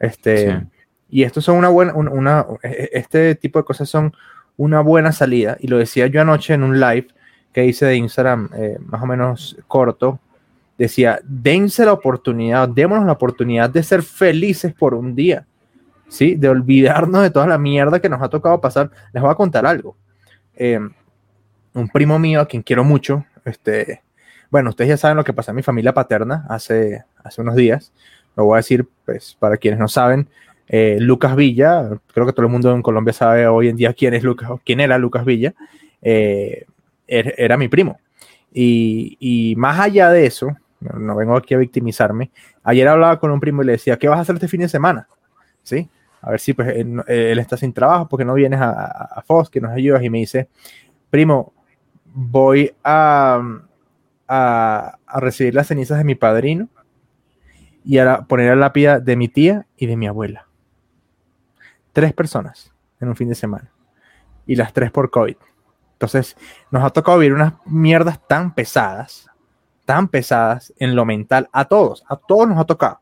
Speaker 1: Este, sí. Y esto son una buena, una, una, este tipo de cosas son una buena salida. Y lo decía yo anoche en un live que hice de Instagram, eh, más o menos corto. Decía, dense la oportunidad, démonos la oportunidad de ser felices por un día. ¿Sí? De olvidarnos de toda la mierda que nos ha tocado pasar. Les voy a contar algo. Eh, un primo mío, a quien quiero mucho, este, bueno, ustedes ya saben lo que pasó en mi familia paterna hace, hace unos días. Lo voy a decir, pues, para quienes no saben, eh, Lucas Villa, creo que todo el mundo en Colombia sabe hoy en día quién es Lucas, quién era Lucas Villa, eh, er, era mi primo. Y, más allá de eso, no vengo aquí a victimizarme, ayer hablaba con un primo y le decía, ¿qué vas a hacer este fin de semana? ¿Sí? a ver si pues, él, él está sin trabajo, porque no vienes a, a, que nos ayudas, y me dice, primo, voy a recibir las cenizas de mi padrino y a poner la lápida de mi tía y de mi abuela. Tres personas en un fin de semana. Y las tres por COVID. Entonces, nos ha tocado vivir unas mierdas tan pesadas, tan pesadas en lo mental, a todos, a todos nos ha tocado,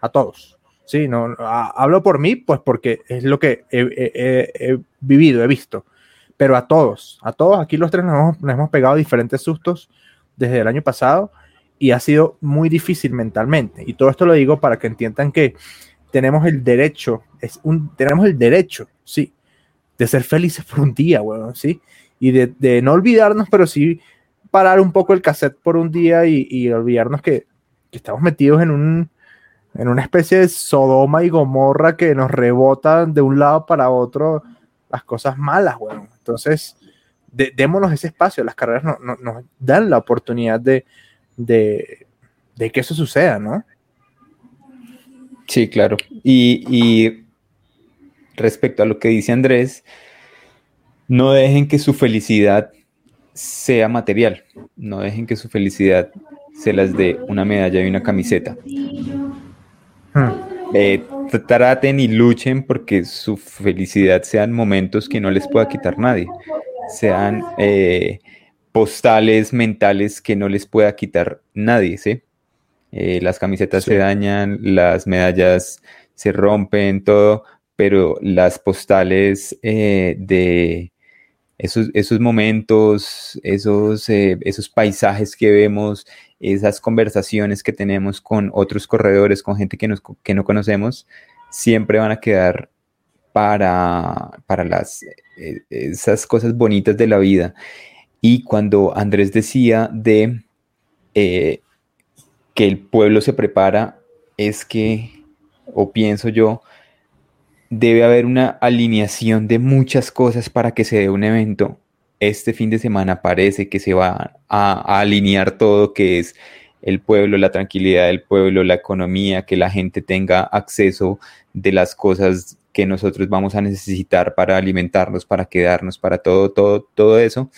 Speaker 1: a todos. Sí, no, hablo por mí, pues porque es lo que he, vivido, he visto, pero a todos, a todos, aquí los tres nos nos hemos pegado diferentes sustos desde el año pasado y ha sido muy difícil mentalmente. Y todo esto lo digo para que entiendan que tenemos el derecho, es un, tenemos el derecho, sí, de ser felices por un día, weón, sí, y de, no olvidarnos, pero sí parar un poco el cassette por un día y, olvidarnos que, estamos metidos en, un, en una especie de Sodoma y Gomorra que nos rebotan de un lado para otro las cosas malas, weón. Entonces, démonos ese espacio, las carreras no, no, nos dan la oportunidad de, de que eso suceda, ¿no?
Speaker 3: Sí, claro. Y, y, respecto a lo que dice Andrés, no dejen que su felicidad sea material, no dejen que su felicidad se las dé una medalla y una camiseta. Hmm. Eh, traten y luchen porque su felicidad sean momentos que no les pueda quitar nadie, sean eh, postales mentales que no les pueda quitar nadie, ¿sí? Eh, las camisetas sí. se dañan, las medallas se rompen, todo, pero las postales eh, de esos, esos, momentos, esos, eh, esos paisajes que vemos, esas conversaciones que tenemos con otros corredores, con gente que, nos, que no conocemos, siempre van a quedar para, para las, eh, esas cosas bonitas de la vida. Y cuando Andrés decía de eh, que el pueblo se prepara, es que, o pienso yo, debe haber una alineación de muchas cosas para que se dé un evento. Este fin de semana parece que se va a, a, alinear todo, que es el pueblo, la tranquilidad del pueblo, la economía, que la gente tenga acceso de las cosas que nosotros vamos a necesitar para alimentarnos, para quedarnos, para todo, todo, todo eso.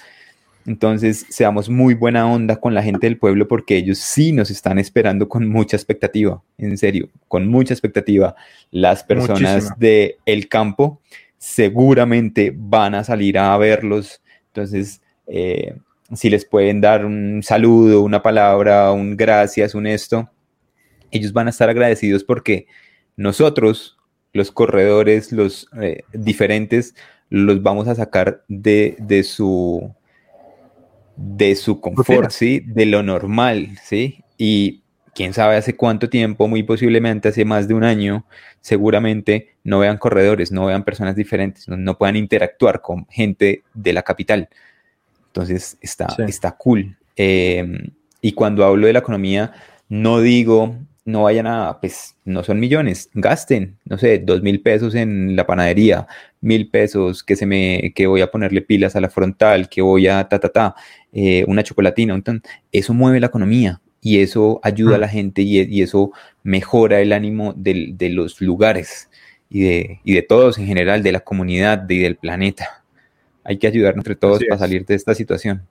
Speaker 3: Entonces, seamos muy buena onda con la gente del pueblo porque ellos sí nos están esperando con mucha expectativa, en serio, con mucha expectativa. Las personas del el campo seguramente van a salir a verlos. Entonces, eh, si les pueden dar un saludo, una palabra, un gracias, un esto, ellos van a estar agradecidos porque nosotros, los corredores, los eh, diferentes, los vamos a sacar de, de su de su confort, ¿sí? De lo normal, ¿sí? Y quién sabe hace cuánto tiempo, muy posiblemente hace más de un año, seguramente no vean corredores, no vean personas diferentes, no, no puedan interactuar con gente de la capital. Entonces está, sí. está cool. Eh, y cuando hablo de la economía, no digo no vayan a, pues no son millones, gasten, no sé, dos mil pesos en la panadería, mil pesos que se me, que voy a ponerle pilas a la frontal, que voy a ta, ta, ta, eh, una chocolatina, un tan, eso mueve la economía y eso ayuda a la gente y, y eso mejora el ánimo de, de los lugares y de, y de, todos en general, de la comunidad y del planeta. Hay que ayudar entre todos para salir de esta situación.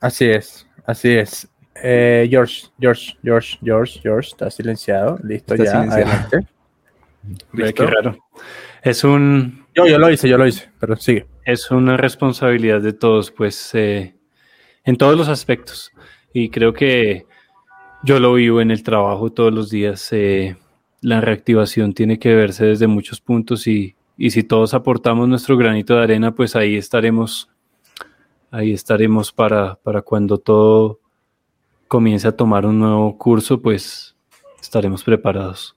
Speaker 1: Así es, así es. Eh, George, George, George, George, George, está silenciado. Listo, está ya, silenciado. adelante.
Speaker 2: Qué raro. Es un.
Speaker 1: Yo, yo lo hice, yo lo hice, pero sigue.
Speaker 2: Es una responsabilidad de todos, pues, eh, en todos los aspectos. Y creo que yo lo vivo en el trabajo todos los días. Eh, la reactivación tiene que verse desde muchos puntos y, y si todos aportamos nuestro granito de arena, pues ahí estaremos, ahí estaremos para, para cuando todo comience a tomar un nuevo curso, pues estaremos preparados.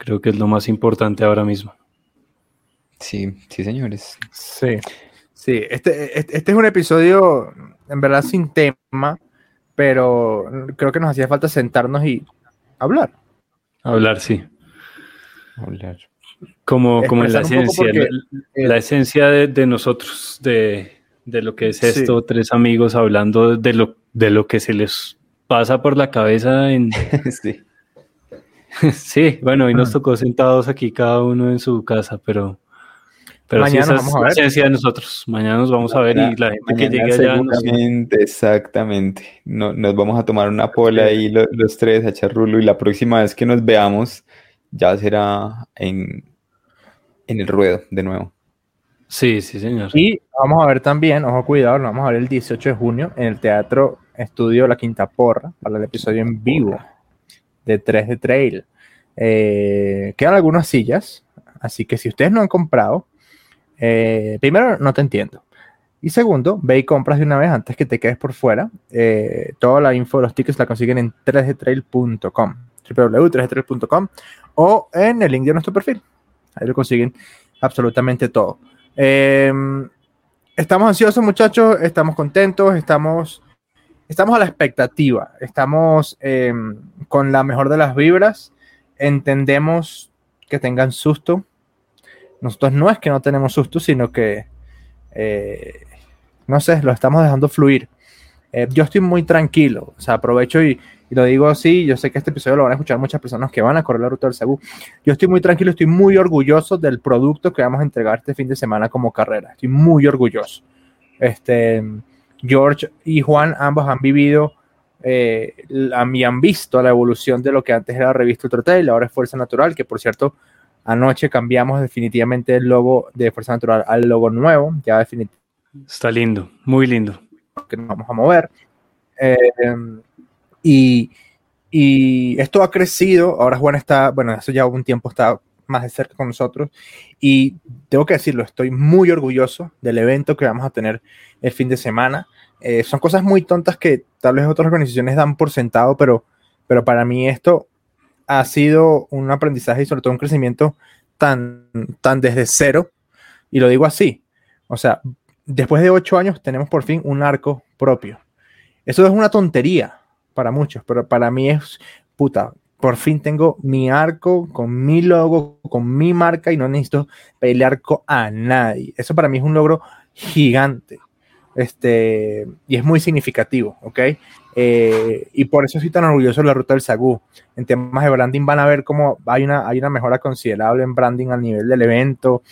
Speaker 2: Creo que es lo más importante ahora mismo.
Speaker 3: Sí, sí, señores.
Speaker 1: Sí, sí. Este, este, este es un episodio, en verdad, sin tema, pero creo que nos hacía falta sentarnos y hablar.
Speaker 2: Hablar, sí.
Speaker 3: Hablar.
Speaker 2: Como, como en la esencia, porque, la, la, esencia de, de nosotros, de, de, lo que es esto, sí. tres amigos hablando de lo, de lo que se les pasa por la cabeza en, sí. Sí, bueno, hoy nos
Speaker 1: Ah.
Speaker 2: tocó sentados aquí cada uno en su casa, pero, pero sí,
Speaker 1: Mañana
Speaker 2: esa
Speaker 1: nos
Speaker 2: es
Speaker 1: vamos a
Speaker 2: la
Speaker 1: ver.
Speaker 2: esencia de nosotros. Mañana nos vamos a ver y la gente que
Speaker 3: Mañana
Speaker 2: llegue allá nos-
Speaker 3: exactamente. No, nos vamos a tomar una pola ahí lo- los, tres a echar rulo y la próxima vez que nos veamos ya será en, en el ruedo de nuevo.
Speaker 2: Sí, sí, señor.
Speaker 1: Y vamos a ver también, ojo cuidado, lo vamos a ver el 18 de junio en el Teatro Estudio La Quinta Porra para el episodio en vivo de 3 de Trail. Eh, quedan algunas sillas, así que si ustedes no han comprado, eh, primero no te entiendo. Y segundo, ve y compras de una vez antes que te quedes por fuera. Eh, toda la info de los tickets la consiguen en 3dtrail.com, www.3dtrail.com o en el link de nuestro perfil. Ahí lo consiguen absolutamente todo. Eh, estamos ansiosos, muchachos, estamos contentos, estamos, estamos a la expectativa, estamos eh, con la mejor de las vibras, entendemos que tengan susto. Nosotros no es que no tenemos susto, sino que, eh, no sé, lo estamos dejando fluir. Eh, yo estoy muy tranquilo, o sea, aprovecho y, y lo digo así, yo sé que este episodio lo van a escuchar muchas personas que van a correr la ruta del Cebú. Yo estoy muy tranquilo, estoy muy orgulloso del producto que vamos a entregar este fin de semana como carrera. Estoy muy orgulloso. Este, George y Juan ambos han vivido eh, la- y han visto la evolución de lo que antes era la revista Ultra Trail, ahora es Fuerza Natural, que por cierto, anoche cambiamos definitivamente el logo de Fuerza Natural al logo nuevo, ya definitivamente
Speaker 2: Está lindo, muy lindo.
Speaker 1: que nos vamos a mover. Eh, y, y esto ha crecido. Ahora Juan está, bueno, hace ya un tiempo está más de cerca con nosotros. Y tengo que decirlo, estoy muy orgulloso del evento que vamos a tener el fin de semana. Eh, son cosas muy tontas que tal vez otras organizaciones dan por sentado, pero, pero para mí esto ha sido un aprendizaje y sobre todo un crecimiento tan, tan desde cero. Y lo digo así. O sea, después de ocho años tenemos por fin un arco propio. Eso es una tontería para muchos, pero para mí es puta. Por fin tengo mi arco con mi logo, con mi marca y no necesito pelear con a nadie. Eso para mí es un logro gigante. Este, y es muy significativo, ¿ok? Eh, y por eso estoy tan orgulloso de la ruta del Sagú. En temas de branding van a ver cómo hay una, hay una mejora considerable en branding a nivel del evento.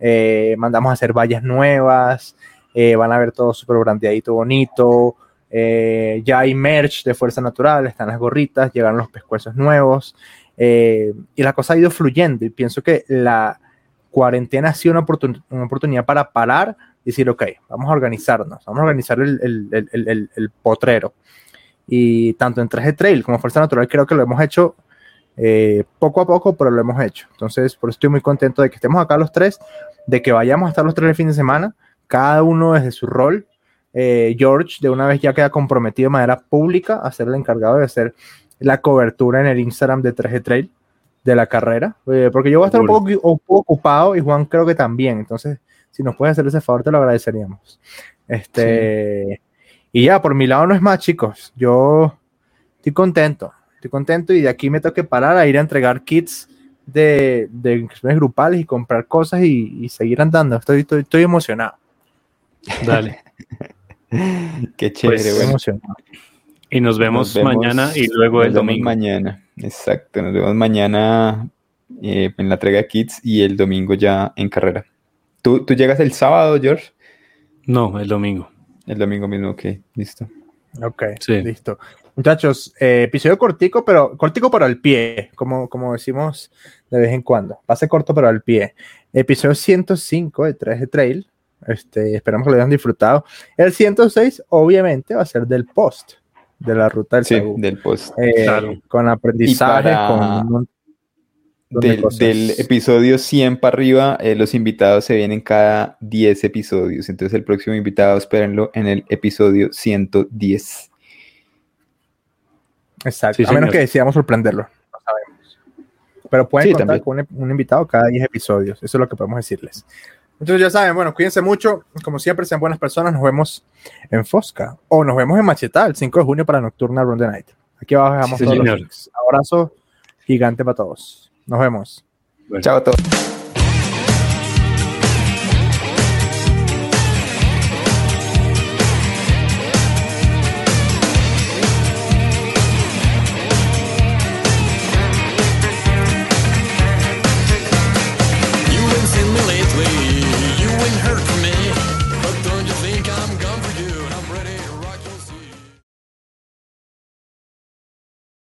Speaker 1: Eh, mandamos a hacer vallas nuevas, eh, van a ver todo súper brandeadito, bonito. Eh, ya hay merch de Fuerza Natural, están las gorritas, llegaron los pescuezos nuevos. eh, y la cosa ha ido fluyendo. Y pienso que la cuarentena ha sido una, oportun- una oportunidad para parar y decir, ok, vamos a organizarnos, vamos a organizar el, el- el- el- potrero. Y tanto en 3G Trail como Fuerza Natural creo que lo hemos hecho eh, poco a poco, pero lo hemos hecho. Entonces, por eso estoy muy contento de que estemos acá los tres, de que vayamos a estar los tres el fin de semana, cada uno desde su rol. Eh, George de una vez ya queda comprometido de manera pública a ser el encargado de hacer la cobertura en el Instagram de 3G Trail de la carrera, eh, porque yo voy a estar un poco, un poco ocupado y Juan creo que también, entonces si nos puedes hacer ese favor te lo agradeceríamos. Este, y ya, por mi lado no es más, chicos, yo estoy contento, estoy contento y de aquí me tengo que parar a ir a entregar kits de, de inscripciones grupales y comprar cosas y, y seguir andando, estoy, estoy, estoy emocionado,
Speaker 2: Dale.
Speaker 3: Qué chévere,
Speaker 2: Pues,
Speaker 1: estoy
Speaker 3: bueno.
Speaker 1: emocionado.
Speaker 2: Y nos vemos,
Speaker 3: Nos vemos-
Speaker 2: mañana y luego el domingo.
Speaker 3: mañana, exacto. Nos vemos mañana eh, en la entrega de kits y el domingo ya en carrera. ¿Tú, tú llegas el sábado, George?
Speaker 2: No, el domingo.
Speaker 3: El domingo mismo, ok, listo.
Speaker 1: Ok,
Speaker 2: Sí.
Speaker 1: listo. Muchachos, eh, episodio cortico, pero cortico pero al pie, como, como decimos de vez en cuando. Pase corto pero al pie. Episodio 105 de 3 de Trail. Este, esperamos que lo hayan disfrutado. El 106, obviamente, va a ser del post de la ruta del
Speaker 3: Sí,
Speaker 1: Sagú.
Speaker 3: del post.
Speaker 1: Eh,
Speaker 2: Claro.
Speaker 1: Con aprendizajes,
Speaker 3: para-
Speaker 1: con un montón de
Speaker 3: Del, episodio 100 para arriba, eh, los invitados se vienen cada 10 episodios. Entonces, el próximo invitado, espérenlo en el episodio 110.
Speaker 1: Exacto.
Speaker 2: Sí,
Speaker 1: a menos
Speaker 2: señor.
Speaker 1: que decidamos sorprenderlo. No sabemos. Pero pueden
Speaker 3: Sí,
Speaker 1: contar
Speaker 3: también.
Speaker 1: con un, un invitado cada 10 episodios. Eso es lo que podemos decirles. Entonces ya saben, bueno, cuídense mucho. Como siempre, sean buenas personas. Nos vemos en Fosca. O nos vemos en Macheta el 5 de junio para Nocturna Run the Night. Aquí abajo dejamos
Speaker 2: Sí,
Speaker 1: todos los links. Abrazo gigante para todos. Nos vemos.
Speaker 2: Bueno.
Speaker 3: Chao a todos.